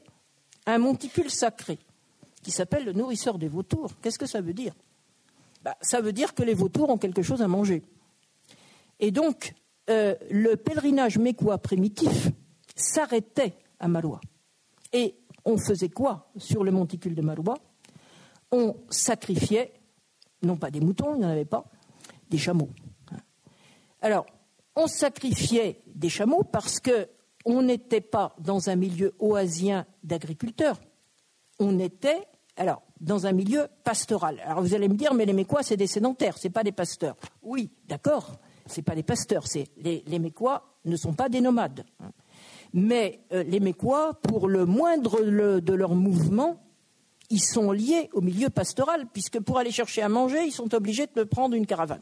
un monticule sacré qui s'appelle le nourrisseur des vautours, qu'est-ce que ça veut dire? Bah, Ça veut dire que les vautours ont quelque chose à manger. Et donc, euh, le pèlerinage mécois primitif s'arrêtait à Malois. Et on faisait quoi sur le monticule de Maroua On sacrifiait, non pas des moutons, il n'y en avait pas, des chameaux. Alors, on sacrifiait des chameaux parce que on n'était pas dans un milieu oasien d'agriculteurs, on était alors dans un milieu pastoral. Alors vous allez me dire, mais les Mécois, c'est des sédentaires, c'est pas des pasteurs. Oui, d'accord, c'est pas des pasteurs, les, les Mécois ne sont pas des nomades. Mais euh, les Mécois, pour le moindre de leur mouvement, ils sont liés au milieu pastoral, puisque pour aller chercher à manger, ils sont obligés de prendre une caravane.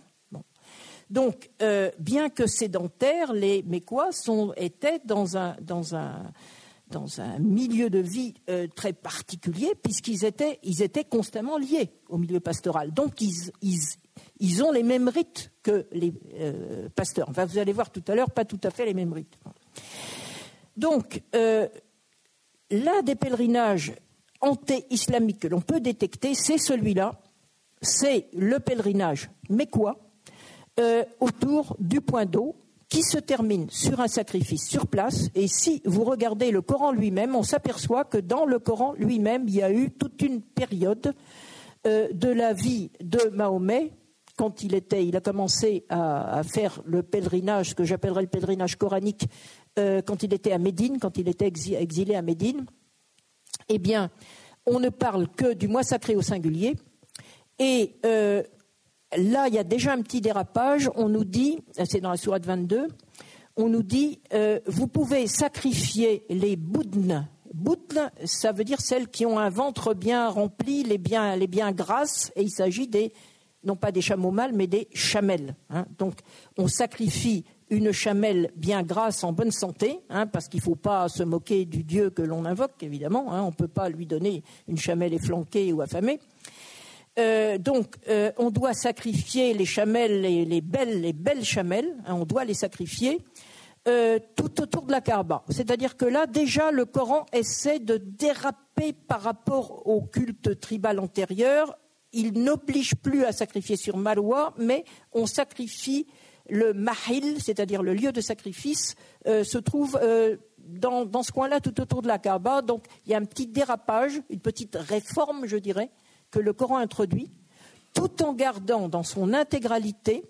Donc, euh, bien que sédentaires, les Mécois étaient dans un, milieu de vie euh, très particulier, puisqu'ils étaient, constamment liés au milieu pastoral. Donc, ils, ont les mêmes rites que les pasteurs. Enfin, vous allez voir tout à l'heure, pas tout à fait les mêmes rites. Donc, euh, l'un des pèlerinages anté-islamiques que l'on peut détecter, c'est celui-là, c'est le pèlerinage mécois euh, autour du point d'eau qui se termine sur un sacrifice sur place. Et si vous regardez le Coran lui-même, on s'aperçoit que dans le Coran lui-même, il y a eu toute une période euh, de la vie de Mahomet quand il était, il a commencé à, faire le pèlerinage, que j'appellerais le pèlerinage coranique, euh, quand il était à Médine, quand il était exilé à Médine, eh bien, on ne parle que du mois sacré au singulier. Et là, il y a déjà un petit dérapage. On nous dit, c'est dans la sourate 22, on nous dit, euh, vous pouvez sacrifier les boudnes. Boudnes, ça veut dire celles qui ont un ventre bien rempli, les biens, les grasses, et il s'agit des non pas des chameaux mâles, mais des chamelles. Hein. Donc, on sacrifie une chamelle bien grasse, en bonne santé, hein, parce qu'il ne faut pas se moquer du Dieu que l'on invoque, évidemment. Hein. on ne peut pas lui donner une chamelle efflanquée ou affamée. Euh, donc, euh, on doit sacrifier les chamelles, les, belles, les belles chamelles. on doit les sacrifier euh, tout autour de la Kaaba. C'est-à-dire que là, déjà, le Coran essaie de déraper par rapport au culte tribal antérieur il n'oblige plus à sacrifier sur Marwa, mais on sacrifie le mahil, c'est-à-dire le lieu de sacrifice, se trouve euh, dans, ce coin-là, tout autour de la Kaaba. Donc il y a un petit dérapage, une petite réforme, je dirais, que le Coran introduit, tout en gardant dans son intégralité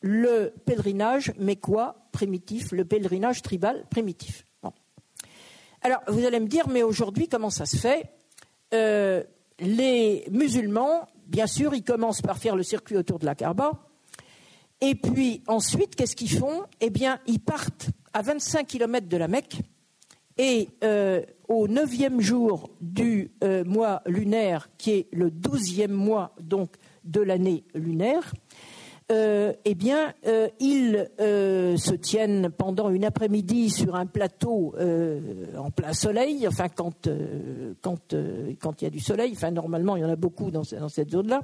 le pèlerinage quoi primitif, le pèlerinage tribal primitif. Alors vous allez me dire, mais aujourd'hui, comment ça se fait? Euh, Les musulmans bien sûr, ils commencent par faire le circuit autour de la Kaaba. Et puis ensuite, qu'est-ce qu'ils font? Eh bien, ils partent à 25 km de la Mecque. Et euh, au neuvième jour du euh, mois lunaire, qui est le douzième mois donc de l'année lunaire, euh, eh bien, ils se tiennent pendant une après-midi sur un plateau en plein soleil, enfin quand il y a du soleil, enfin normalement il y en a beaucoup dans, dans cette zone-là.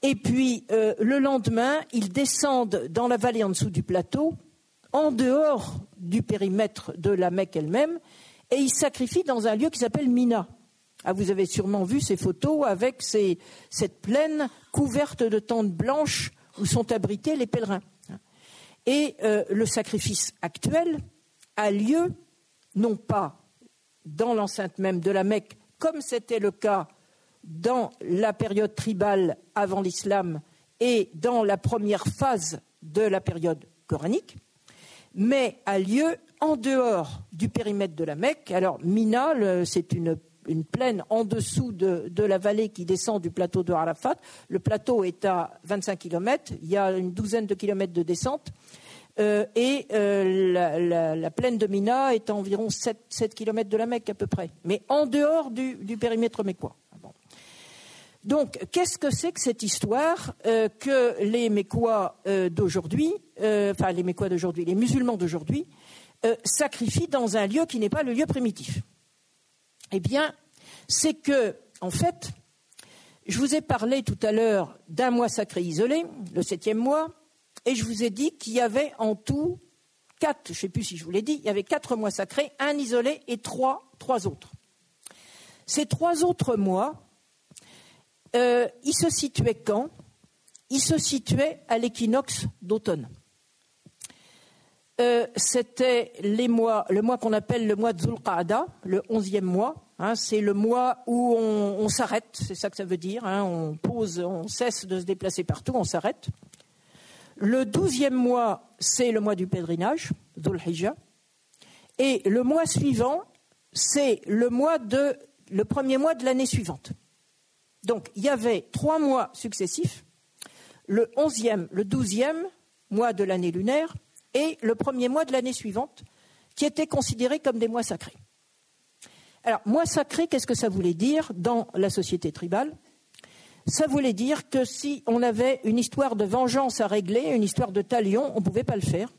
Et puis le lendemain, ils descendent dans la vallée en dessous du plateau, en dehors du périmètre de la Mecque elle-même, et ils sacrifient dans un lieu qui s'appelle Mina. Ah, vous avez sûrement vu ces photos avec cette plaine couverte de tentes blanches où sont abrités les pèlerins. Et euh, le sacrifice actuel a lieu non pas dans l'enceinte même de la Mecque, comme c'était le cas dans la période tribale avant l'islam et dans la première phase de la période coranique, mais a lieu en dehors du périmètre de la Mecque. Alors Mina, c'est une plaine en dessous de, la vallée qui descend du plateau de Arafat. Le plateau est à 25 km, il y a une douzaine de kilomètres de descente. Euh, et euh, la, plaine de Mina est à environ 7, 7 km de la Mecque à peu près, mais en dehors du, périmètre mécois. Donc, qu'est-ce que c'est que cette histoire euh, que les Mécois d'aujourd'hui, enfin les Mécois d'aujourd'hui, les musulmans d'aujourd'hui, sacrifient dans un lieu qui n'est pas le lieu primitif? Eh bien, c'est que, en fait, je vous ai parlé tout à l'heure d'un mois sacré isolé, le septième mois, et je vous ai dit qu'il y avait en tout quatre, je ne sais plus si je vous l'ai dit, il y avait quatre mois sacrés, un isolé et trois autres. Ces trois autres mois, euh, ils se situaient quand? Ils se situaient à l'équinoxe d'automne. Euh, c'était le mois qu'on appelle le mois de le onzième mois. Hein, c'est le mois où on, s'arrête, c'est ça que ça veut dire. Hein, on pose, on cesse de se déplacer partout, on s'arrête. Le douzième mois, c'est le mois du pèlerinage, Dhul Et le mois suivant, c'est le premier mois de l'année suivante. Donc il y avait trois mois successifs, le onzième, le douzième mois de l'année lunaire et le premier mois de l'année suivante, qui étaient considérés comme des mois sacrés. Alors, mois sacré, qu'est-ce que ça voulait dire dans la société tribale? Ça voulait dire que si on avait une histoire de vengeance à régler, une histoire de talion, on ne pouvait pas le faire.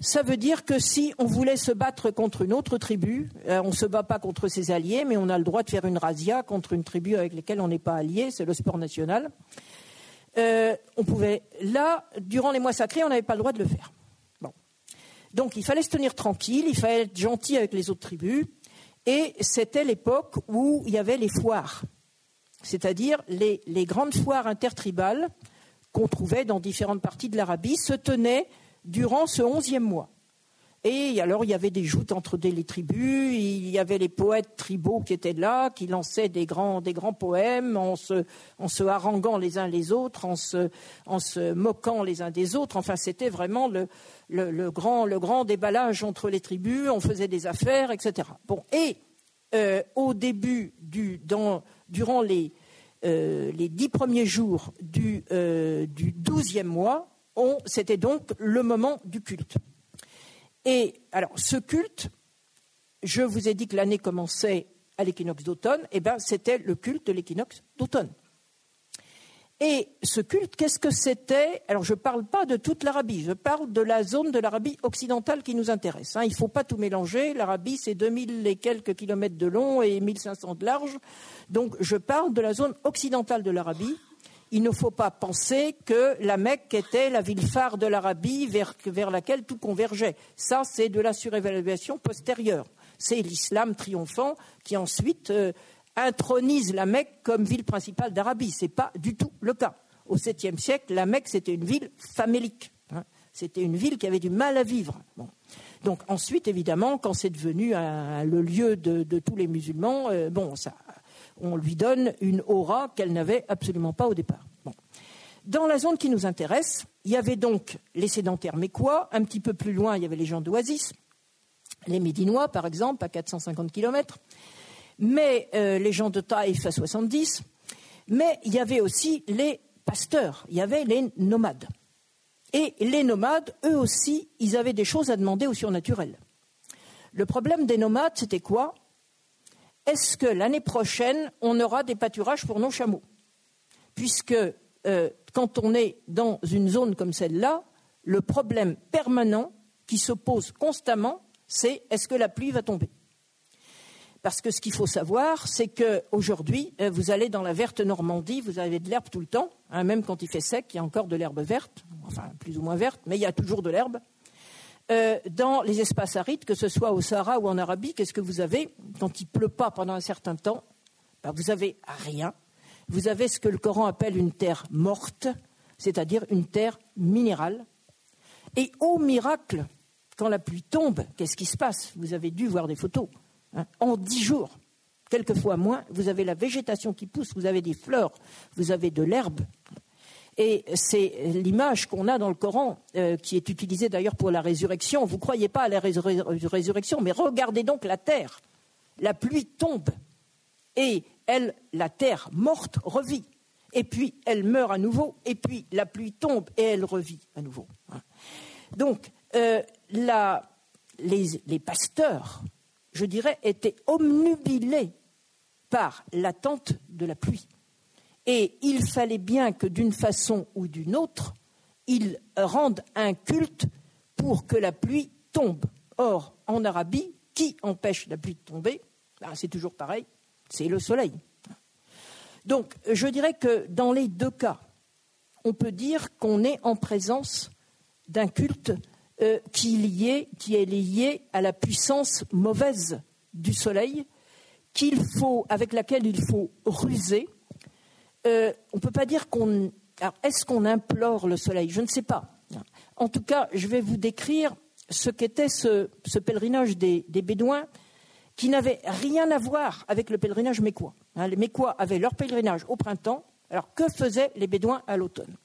Ça veut dire que si on voulait se battre contre une autre tribu, euh, on ne se bat pas contre ses alliés, mais on a le droit de faire une razzia contre une tribu avec laquelle on n'est pas allié, c'est le sport national. Euh, on pouvait, là, durant les mois sacrés, on n'avait pas le droit de le faire. Bon. Donc il fallait se tenir tranquille, il fallait être gentil avec les autres tribus, et c'était l'époque où il y avait les foires, c'est-à-dire les, les grandes foires intertribales qu'on trouvait dans différentes parties de l'Arabie se tenaient durant ce onzième mois. Et alors, il y avait des joutes entre les tribus, il y avait les poètes tribaux qui étaient là, qui lançaient des grands, des grands poèmes en se, haranguant les uns les autres, en se, moquant les uns des autres. Enfin, c'était vraiment le, grand, le grand déballage entre les tribus, on faisait des affaires, etc. Bon, et euh, au début, du, durant les, euh, les dix premiers jours du, euh, du douzième mois, c'était donc le moment du culte. Et alors, ce culte, je vous ai dit que l'année commençait à l'équinoxe d'automne, et eh bien c'était le culte de l'équinoxe d'automne. Et ce culte, qu'est-ce que c'était? Alors, je ne parle pas de toute l'Arabie, je parle de la zone de l'Arabie occidentale qui nous intéresse. Hein. Il ne faut pas tout mélanger. L'Arabie, c'est 2000 et quelques kilomètres de long et 1500 de large. Donc, je parle de la zone occidentale de l'Arabie, il ne faut pas penser que la Mecque était la ville phare de l'Arabie vers, laquelle tout convergeait. Ça, c'est de la surévaluation postérieure. C'est l'islam triomphant qui ensuite euh, intronise la Mecque comme ville principale d'Arabie. Ce n'est pas du tout le cas. Au 7e siècle, la Mecque, c'était une ville famélique. Hein. C'était une ville qui avait du mal à vivre. Donc ensuite, évidemment, quand c'est devenu le lieu de, tous les musulmans, euh, bon, ça, on lui donne une aura qu'elle n'avait absolument pas au départ. Dans la zone qui nous intéresse, il y avait donc les sédentaires mécois, un petit peu plus loin, il y avait les gens d'Oasis, les Médinois par exemple, à 450 km, mais euh, les gens de Taïf à 70, mais il y avait aussi les pasteurs, il y avait les nomades. Et les nomades, eux aussi, ils avaient des choses à demander au surnaturel. Le problème des nomades, c'était quoi? Est-ce que l'année prochaine, on aura des pâturages pour nos chameaux? Puisque euh, quand on est dans une zone comme celle-là, le problème permanent qui se pose constamment, c'est est-ce que la pluie va tomber? Parce que ce qu'il faut savoir, c'est qu'aujourd'hui, euh, vous allez dans la verte Normandie, vous avez de l'herbe tout le temps, hein, même quand il fait sec, il y a encore de l'herbe verte, enfin plus ou moins verte, mais il y a toujours de l'herbe. Euh, dans les espaces arides, que ce soit au Sahara ou en Arabie, qu'est-ce que vous avez quand il pleut pas pendant un certain temps? Ben, Vous avez rien. Vous avez ce que le Coran appelle une terre morte, c'est-à-dire une terre minérale. Et au miracle, quand la pluie tombe, qu'est-ce qui se passe? Vous avez dû voir des photos. Hein. en dix jours, quelquefois moins, vous avez la végétation qui pousse, vous avez des fleurs, vous avez de l'herbe, et c'est l'image qu'on a dans le Coran, euh, qui est utilisée d'ailleurs pour la résurrection. Vous ne croyez pas à la résurrection, mais regardez donc la terre. La pluie tombe et elle, la terre morte revit. Et puis elle meurt à nouveau, et puis la pluie tombe et elle revit à nouveau. Hein. Donc, euh, les, les pasteurs, je dirais, étaient omnubilés par l'attente de la pluie. Et il fallait bien que d'une façon ou d'une autre, ils rendent un culte pour que la pluie tombe. Or, en Arabie, qui empêche la pluie de tomber? Ben, C'est toujours pareil, c'est le soleil. Donc, je dirais que dans les deux cas, on peut dire qu'on est en présence d'un culte euh, qui, est lié à la puissance mauvaise du soleil, avec laquelle il faut ruser, euh, on ne peut pas dire qu'on. est-ce qu'on implore le soleil? Je ne sais pas. En tout cas, je vais vous décrire ce qu'était ce, pèlerinage des, Bédouins qui n'avait rien à voir avec le pèlerinage mécois. Hein, les Mécois avaient leur pèlerinage au printemps. Alors, que faisaient les Bédouins à l'automne?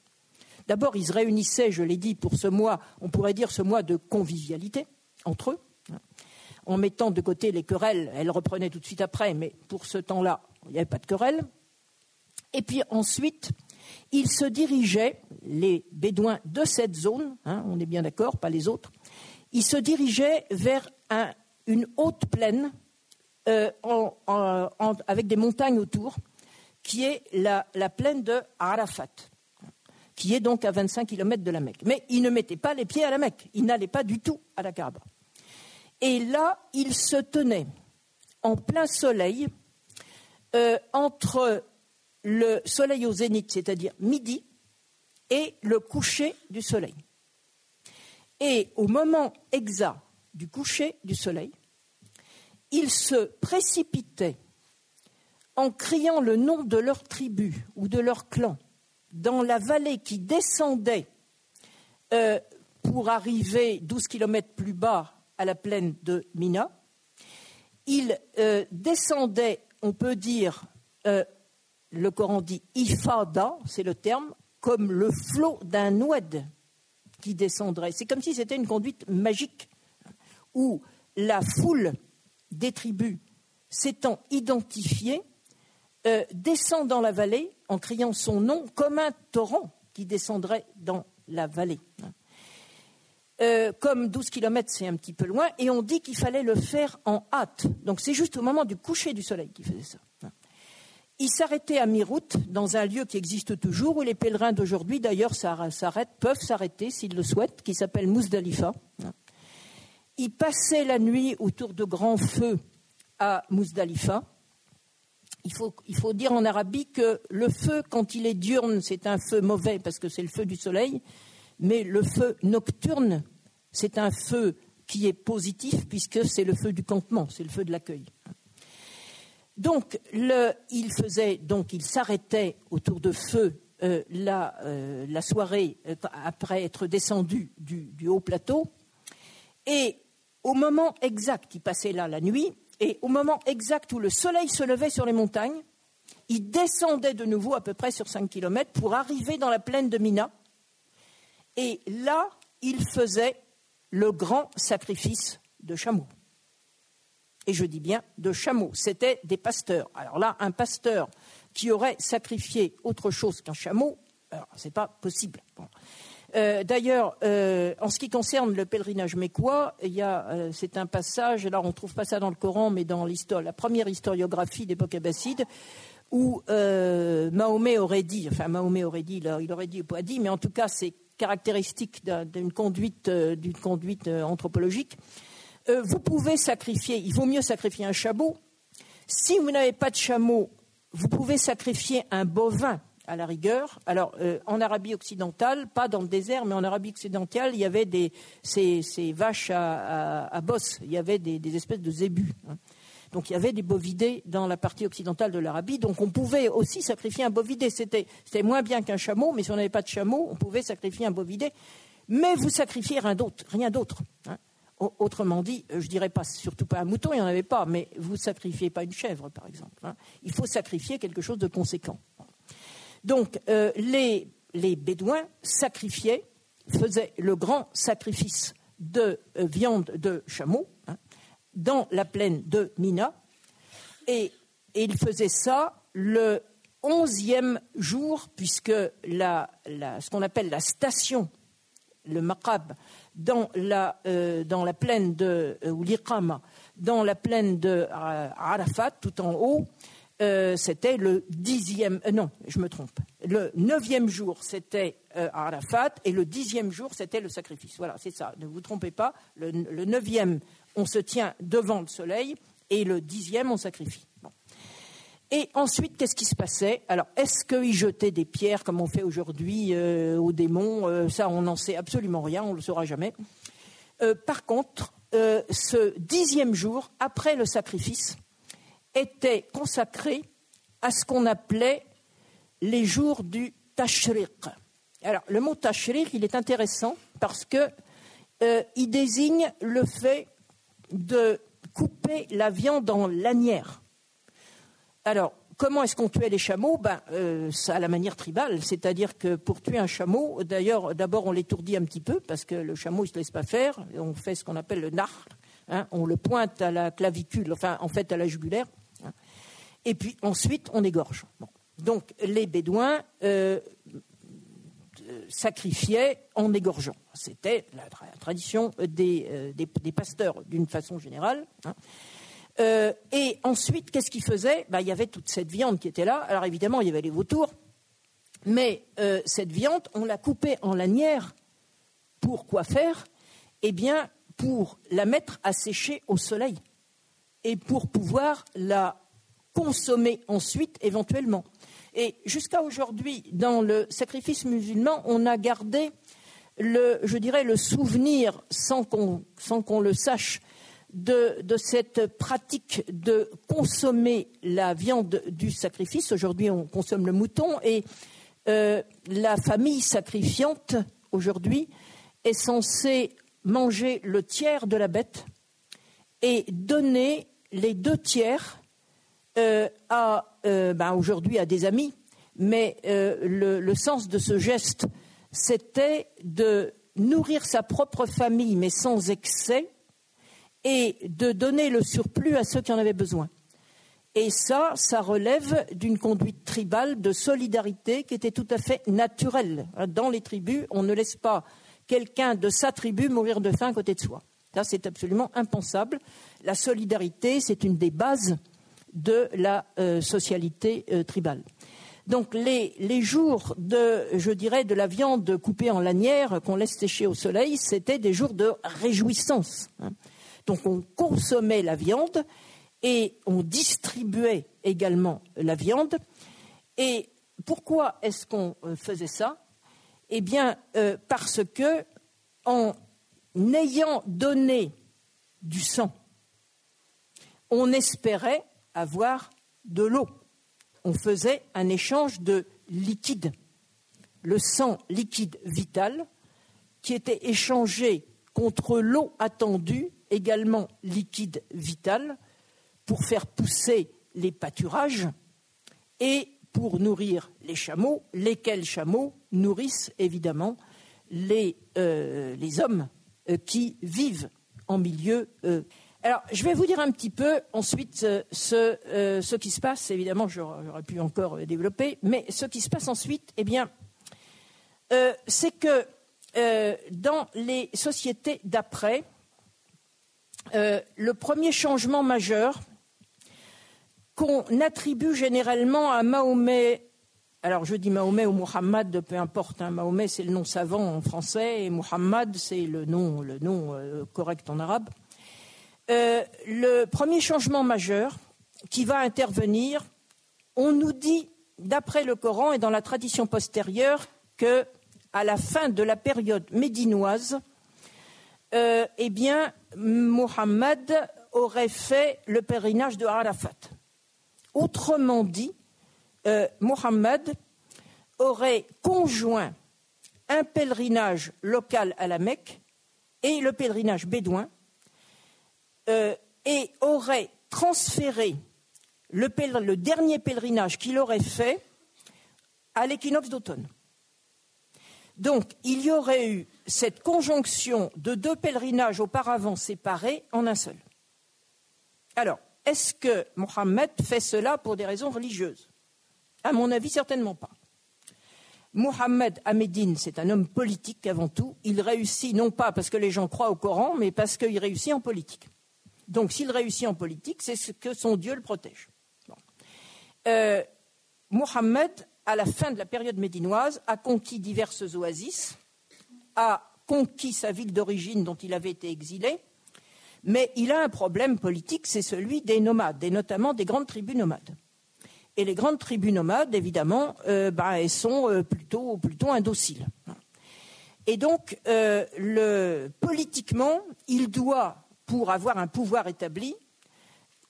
D'abord, ils se réunissaient, je l'ai dit, pour ce mois, on pourrait dire ce mois de convivialité entre eux. en mettant de côté les querelles. Elle reprenait tout de suite après, mais pour ce temps-là, il n'y avait pas de querelle. Et puis ensuite, ils se dirigeaient, les Bédouins de cette zone, hein, on est bien d'accord, pas les autres, ils se dirigeaient vers une haute plaine euh, avec des montagnes autour, qui est la, plaine de Arafat, qui est donc à 25 km de la Mecque. Mais ils ne mettaient pas les pieds à la Mecque, ils n'allaient pas du tout à la Kaaba. Et là, ils se tenaient en plein soleil euh, entre le soleil au zénith, c'est-à-dire midi, et le coucher du soleil. Et au moment exact du coucher du soleil, ils se précipitaient en criant le nom de leur tribu ou de leur clan dans la vallée qui descendait euh, pour arriver 12 kilomètres plus bas à la plaine de Mina. Ils euh, descendaient, on peut dire, euh, le Coran dit ifada, c'est le terme, comme le flot d'un oued qui descendrait. C'est comme si c'était une conduite magique où la foule des tribus s'étant identifiée euh, descend dans la vallée en criant son nom comme un torrent qui descendrait dans la vallée. Euh, comme 12 kilomètres, c'est un petit peu loin, et on dit qu'il fallait le faire en hâte. Donc c'est juste au moment du coucher du soleil qu'il faisait ça. Il s'arrêtait à Mirout, dans un lieu qui existe toujours, où les pèlerins d'aujourd'hui, d'ailleurs, peuvent s'arrêter s'ils le souhaitent, qui s'appelle Mousdalifa. Il passait la nuit autour de grands feux à Mousdalifa. Il faut, dire en Arabie que le feu, quand il est diurne, c'est un feu mauvais parce que c'est le feu du soleil, mais le feu nocturne, c'est un feu qui est positif puisque c'est le feu du campement, c'est le feu de l'accueil. Donc, il faisait, donc, il s'arrêtait autour de feu euh, euh, la, soirée euh, après être descendu du, haut plateau. Et au moment exact, il passait là la nuit, et au moment exact où le soleil se levait sur les montagnes, il descendait de nouveau à peu près sur 5 km pour arriver dans la plaine de Mina. Et là, il faisait le grand sacrifice de chameau et je dis bien de chameaux. C'était des pasteurs. Alors là, un pasteur qui aurait sacrifié autre chose qu'un chameau, ce n'est pas possible. Euh, d'ailleurs, euh, en ce qui concerne le pèlerinage mécois, euh, c'est un passage, là on ne trouve pas ça dans le Coran, mais dans la première historiographie d'époque abbasside, où Mahomet aurait dit, enfin Mahomet aurait dit, il aurait dit ou pas dit, mais en tout cas c'est caractéristique d'une conduite, d'une conduite anthropologique, euh, vous pouvez sacrifier, il vaut mieux sacrifier un chameau. Si vous n'avez pas de chameau, vous pouvez sacrifier un bovin à la rigueur. Alors, euh, en Arabie occidentale, pas dans le désert, mais en Arabie occidentale, il y avait ces, vaches à, bosse, il y avait des, espèces de zébus. Hein. Donc, il y avait des bovidés dans la partie occidentale de l'Arabie. Donc, on pouvait aussi sacrifier un bovidé. C'était, moins bien qu'un chameau, mais si on n'avait pas de chameau, on pouvait sacrifier un bovidé. Mais vous sacrifiez rien d'autre. Rien d'autre hein. Autrement dit, je dirais pas surtout pas un mouton, il n'y en avait pas, mais vous sacrifiez pas une chèvre, par exemple. Hein. Il faut sacrifier quelque chose de conséquent. Donc, euh, les, Bédouins sacrifiaient, faisaient le grand sacrifice de euh, viande de chameau hein, dans la plaine de Mina, et, ils faisaient ça le onzième jour, puisque ce qu'on appelle la station, le maqab, dans la, euh, dans la plaine de euh, dans la plaine de euh, Arafat, tout en haut, c'était le dixième, non, je me trompe. Le neuvième jour, c'était Arafat, et le dixième jour, c'était le sacrifice. Voilà, c'est ça. Ne vous trompez pas. Le, neuvième, on se tient devant le soleil, et le dixième, on sacrifie. Et ensuite, qu'est-ce qui se passait? Alors, est-ce qu'ils jetaient des pierres comme on fait aujourd'hui euh, aux démons? Euh, Ça, on n'en sait absolument rien, on ne le saura jamais. Euh, par contre, ce dixième jour, après le sacrifice, était consacré à ce qu'on appelait les jours du tashriq. Alors, le mot tashriq, il est intéressant parce que il désigne le fait de couper la viande en lanières. Alors, comment est-ce qu'on tuait les chameaux? Ben, euh, à la manière tribale, c'est-à-dire que pour tuer un chameau, d'ailleurs, d'abord on l'étourdit un petit peu parce que le chameau il se laisse pas faire. On fait ce qu'on appelle le nar, Hein. on le pointe à la clavicule, enfin en fait à la jugulaire. Hein. et puis ensuite on égorge. Donc les Bédouins euh, sacrifiaient en égorgeant. C'était la, tradition des, pasteurs d'une façon générale. Et ensuite, qu'est-ce qu'ils faisaient ben, Il y avait toute cette viande qui était là. Alors évidemment, il y avait les vautours, mais euh, cette viande, on l'a coupée en lanières. Pour quoi faire? Eh bien, pour la mettre à sécher au soleil et pour pouvoir la consommer ensuite éventuellement. Et jusqu'à aujourd'hui, dans le sacrifice musulman, on a gardé le, je dirais, le souvenir, sans qu'on le sache, de, cette pratique de consommer la viande du sacrifice. Aujourd'hui, on consomme le mouton et euh, la famille sacrifiante, aujourd'hui, est censée manger le tiers de la bête et donner les deux tiers euh, à, euh, ben, aujourd'hui à des amis. Mais le, sens de ce geste, c'était de nourrir sa propre famille, mais sans excès, et de donner le surplus à ceux qui en avaient besoin. Et ça, ça relève d'une conduite tribale de solidarité qui était tout à fait naturelle. Dans les tribus, on ne laisse pas quelqu'un de sa tribu mourir de faim à côté de soi. Ça, c'est absolument impensable. La solidarité, c'est une des bases de la euh, socialité euh, tribale. Donc les, jours de, je dirais, de la viande coupée en lanière qu'on laisse sécher au soleil, c'était des jours de réjouissance. Hein. Donc on consommait la viande et on distribuait également la viande. Et pourquoi est-ce qu'on euh, faisait ça? Eh bien, euh, parce que en ayant donné du sang, on espérait avoir de l'eau. On faisait un échange de liquide, le sang liquide vital, qui était échangé contre l'eau attendue, également liquide vital, pour faire pousser les pâturages et pour nourrir les chameaux, lesquels chameaux nourrissent évidemment les, euh, hommes euh, qui vivent en milieu. Euh. Alors, je vais vous dire un petit peu ensuite ce, ce qui se passe. Évidemment, j'aurais pu encore développer, mais ce qui se passe ensuite, eh bien, c'est que dans les sociétés d'après, le premier changement majeur, qu'on attribue généralement à Mahomet. Alors je dis Mahomet ou Muhammad, peu importe. Hein. Mahomet c'est le nom savant en français et Muhammad c'est le nom, euh, correct en arabe. Euh, le premier changement majeur qui va intervenir, on nous dit, d'après le Coran et dans la tradition postérieure, que à la fin de la période médinoise, euh, eh bien, Muhammad aurait fait le pèlerinage de Arafat. Autrement dit, euh, Mohammed aurait conjoint un pèlerinage local à la Mecque et le pèlerinage bédouin euh, et aurait transféré le dernier pèlerinage qu'il aurait fait à l'équinoxe d'automne. Donc, il y aurait eu cette conjonction de deux pèlerinages auparavant séparés en un seul. Alors, est-ce que Mohammed fait cela pour des raisons religieuses? À mon avis, certainement pas. Mohammed à Médine, c'est un homme politique avant tout. Il réussit non pas parce que les gens croient au Coran, mais parce qu'il réussit en politique. Donc s'il réussit en politique, c'est ce que son Dieu le protège. Euh, Mohammed, à la fin de la période médinoise, a conquis diverses oasis, a conquis sa ville d'origine dont il avait été exilé, mais il a un problème politique, c'est celui des nomades, et notamment des grandes tribus nomades. Et les grandes tribus nomades, évidemment, euh, bah, elles sont euh, plutôt, plutôt indociles. Et donc, euh, politiquement, il doit, pour avoir un pouvoir établi,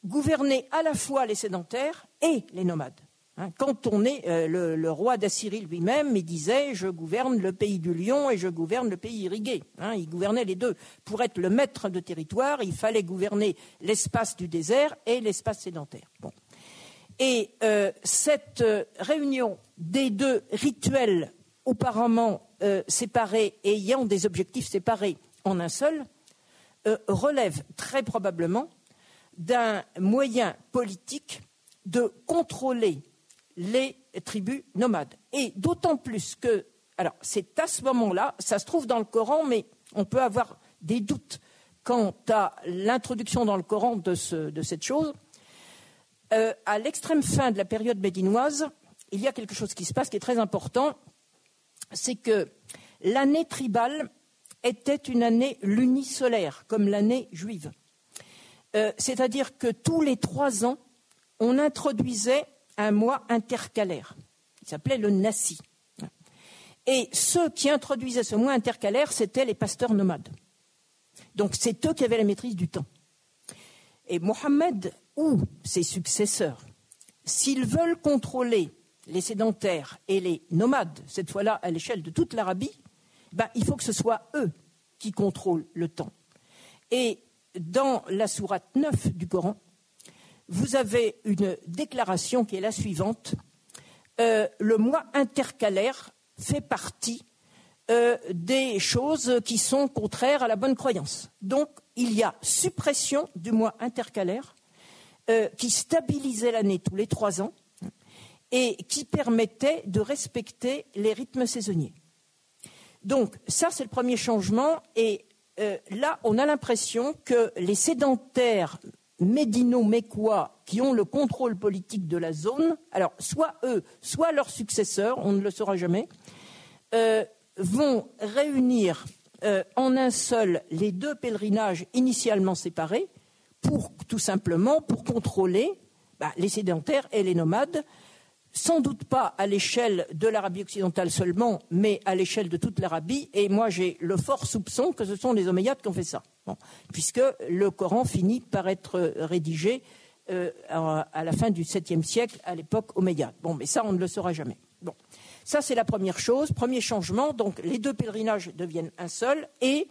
gouverner à la fois les sédentaires et les nomades. Hein, quand on est euh, le, roi d'Assyrie lui-même, il disait je gouverne le pays du lion et je gouverne le pays irrigué. Hein, il gouvernait les deux. Pour être le maître de territoire, il fallait gouverner l'espace du désert et l'espace sédentaire. Et euh, cette euh, réunion des deux rituels auparavant séparés et ayant des objectifs séparés en un seul relève très probablement d'un moyen politique de contrôler les tribus nomades. Et d'autant plus que, alors c'est à ce moment-là, ça se trouve dans le Coran, mais on peut avoir des doutes quant à l'introduction dans le Coran de, cette chose. Euh, à l'extrême fin de la période médinoise, il y a quelque chose qui se passe qui est très important, c'est que l'année tribale était une année lunisolaire, comme l'année juive. Euh, c'est-à-dire que tous les trois ans, on introduisait un mois intercalaire. Il s'appelait le Nassi. Et ceux qui introduisaient ce mois intercalaire, c'étaient les pasteurs nomades. Donc c'est eux qui avaient la maîtrise du temps. Et Mohammed ou ses successeurs, s'ils veulent contrôler les sédentaires et les nomades, cette fois-là à l'échelle de toute l'Arabie, ben, il faut que ce soit eux qui contrôlent le temps. Et dans la sourate 9 du Coran, vous avez une déclaration qui est la suivante. Euh, le mois intercalaire fait partie euh, des choses qui sont contraires à la bonne croyance. Donc, il y a suppression du mois intercalaire euh, qui stabilisait l'année tous les trois ans et qui permettait de respecter les rythmes saisonniers. Donc, ça, c'est le premier changement. Et là, on a l'impression que les sédentaires médino-mécois qui ont le contrôle politique de la zone, alors soit eux, soit leurs successeurs, on ne le saura jamais, euh, vont réunir euh, en un seul les deux pèlerinages initialement séparés pour tout simplement pour contrôler bah, les sédentaires et les nomades sans doute pas à l'échelle de l'Arabie occidentale seulement, mais à l'échelle de toute l'Arabie. Et moi, j'ai le fort soupçon que ce sont les Omeyyades qui ont fait ça, puisque le Coran finit par être rédigé euh, à la fin du 7e siècle, à l'époque Omeyyade. Bon, mais ça, on ne le saura jamais. Bon, ça, c'est la première chose. Premier changement. Donc, les deux pèlerinages deviennent un seul, et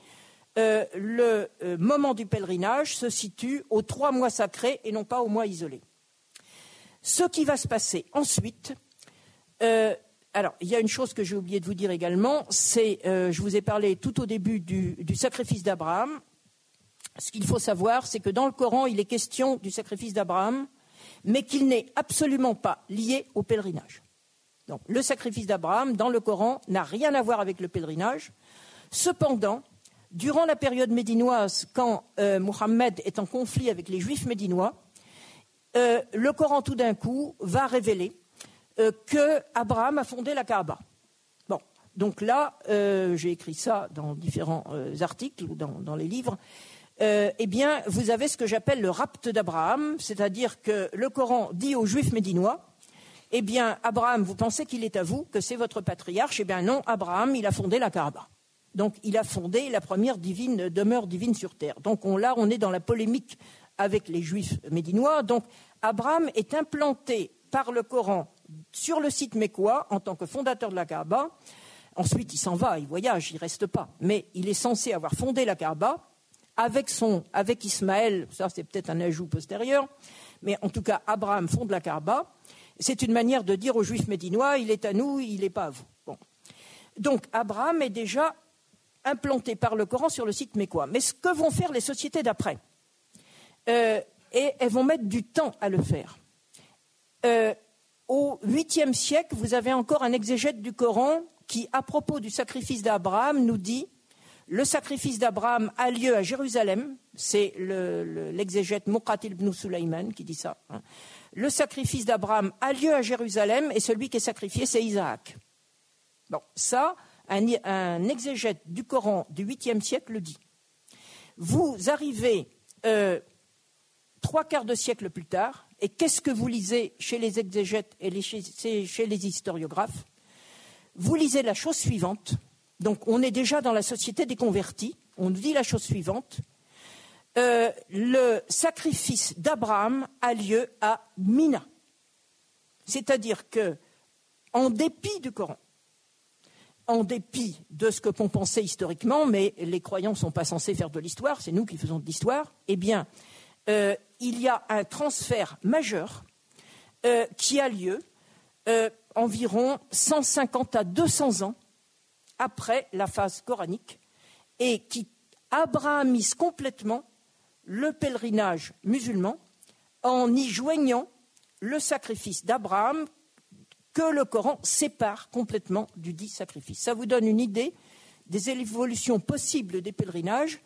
euh, le euh, moment du pèlerinage se situe aux trois mois sacrés et non pas aux mois isolés. Ce qui va se passer ensuite, alors il y a une chose que j'ai oublié de vous dire également, c'est, je vous ai parlé tout au début du, sacrifice d'Abraham. Ce qu'il faut savoir, c'est que dans le Coran, il est question du sacrifice d'Abraham, mais qu'il n'est absolument pas lié au pèlerinage. Donc, le sacrifice d'Abraham, dans le Coran, n'a rien à voir avec le pèlerinage. Cependant, durant la période médinoise, quand euh, Mohammed est en conflit avec les juifs médinois, euh, le Coran tout d'un coup va révéler euh, que Abraham a fondé la Kaaba. Bon, donc là, euh, j'ai écrit ça dans différents articles ou dans, les livres. Eh bien, vous avez ce que j'appelle le rapt d'Abraham, c'est-à-dire que le Coran dit aux Juifs médinois eh bien, Abraham, vous pensez qu'il est à vous, que c'est votre patriarche? Eh bien non, Abraham, il a fondé la Kaaba. Donc, il a fondé la première demeure divine sur terre. Donc, là, on est dans la polémique avec les juifs médinois. Donc Abraham est implanté par le Coran sur le site mécois en tant que fondateur de la Kaaba. Ensuite, il s'en va, il voyage, il ne reste pas. Mais il est censé avoir fondé la Kaaba avec, son, avec Ismaël, ça c'est peut-être un ajout postérieur, mais en tout cas, Abraham fonde la Kaaba. C'est une manière de dire aux Juifs médinois, il est à nous, il n'est pas à vous. Donc, Abraham est déjà implanté par le Coran sur le site mécois. Mais ce que vont faire les sociétés d'après euh, et elles vont mettre du temps à le faire. Euh, au 8e siècle, vous avez encore un exégète du Coran qui, à propos du sacrifice d'Abraham, nous dit le sacrifice d'Abraham a lieu à Jérusalem. C'est l'exégète le, ibn Sulaiman qui dit ça. Hein. Le sacrifice d'Abraham a lieu à Jérusalem et celui qui est sacrifié, c'est Isaac. Bon, ça, un, un exégète du Coran du 8e siècle le dit. Vous arrivez euh, trois quarts de siècle plus tard, et qu'est-ce que vous lisez chez les exégètes et chez, les historiographes? Vous lisez la chose suivante. Donc, on est déjà dans la société des convertis. On dit la chose suivante. Euh, le sacrifice d'Abraham a lieu à Mina. C'est-à-dire que, en dépit du Coran, en dépit de ce que qu'on pensait historiquement, mais les croyants ne sont pas censés faire de l'histoire, c'est nous qui faisons de l'histoire, eh bien, euh, il y a un transfert majeur euh, qui a lieu environ 150 à 200 ans après la phase coranique et qui abrahamise complètement le pèlerinage musulman en y joignant le sacrifice d'Abraham que le Coran sépare complètement du dit sacrifice. Ça vous donne une idée des évolutions possibles des pèlerinages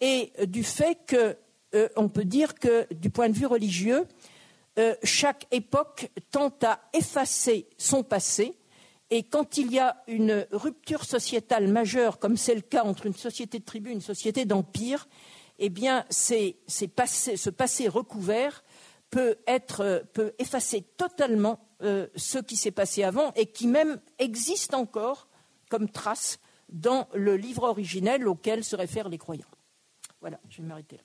et du fait qu'on euh, peut dire que, du point de vue religieux, euh, chaque époque tente à effacer son passé et quand il y a une rupture sociétale majeure, comme c'est le cas entre une société de tribu et une société d'empire, eh ce passé recouvert peut, être, peut effacer totalement euh, ce qui s'est passé avant et qui même existe encore comme trace dans le livre originel auquel se réfèrent les croyants. Voilà, je vais m'arrêter là.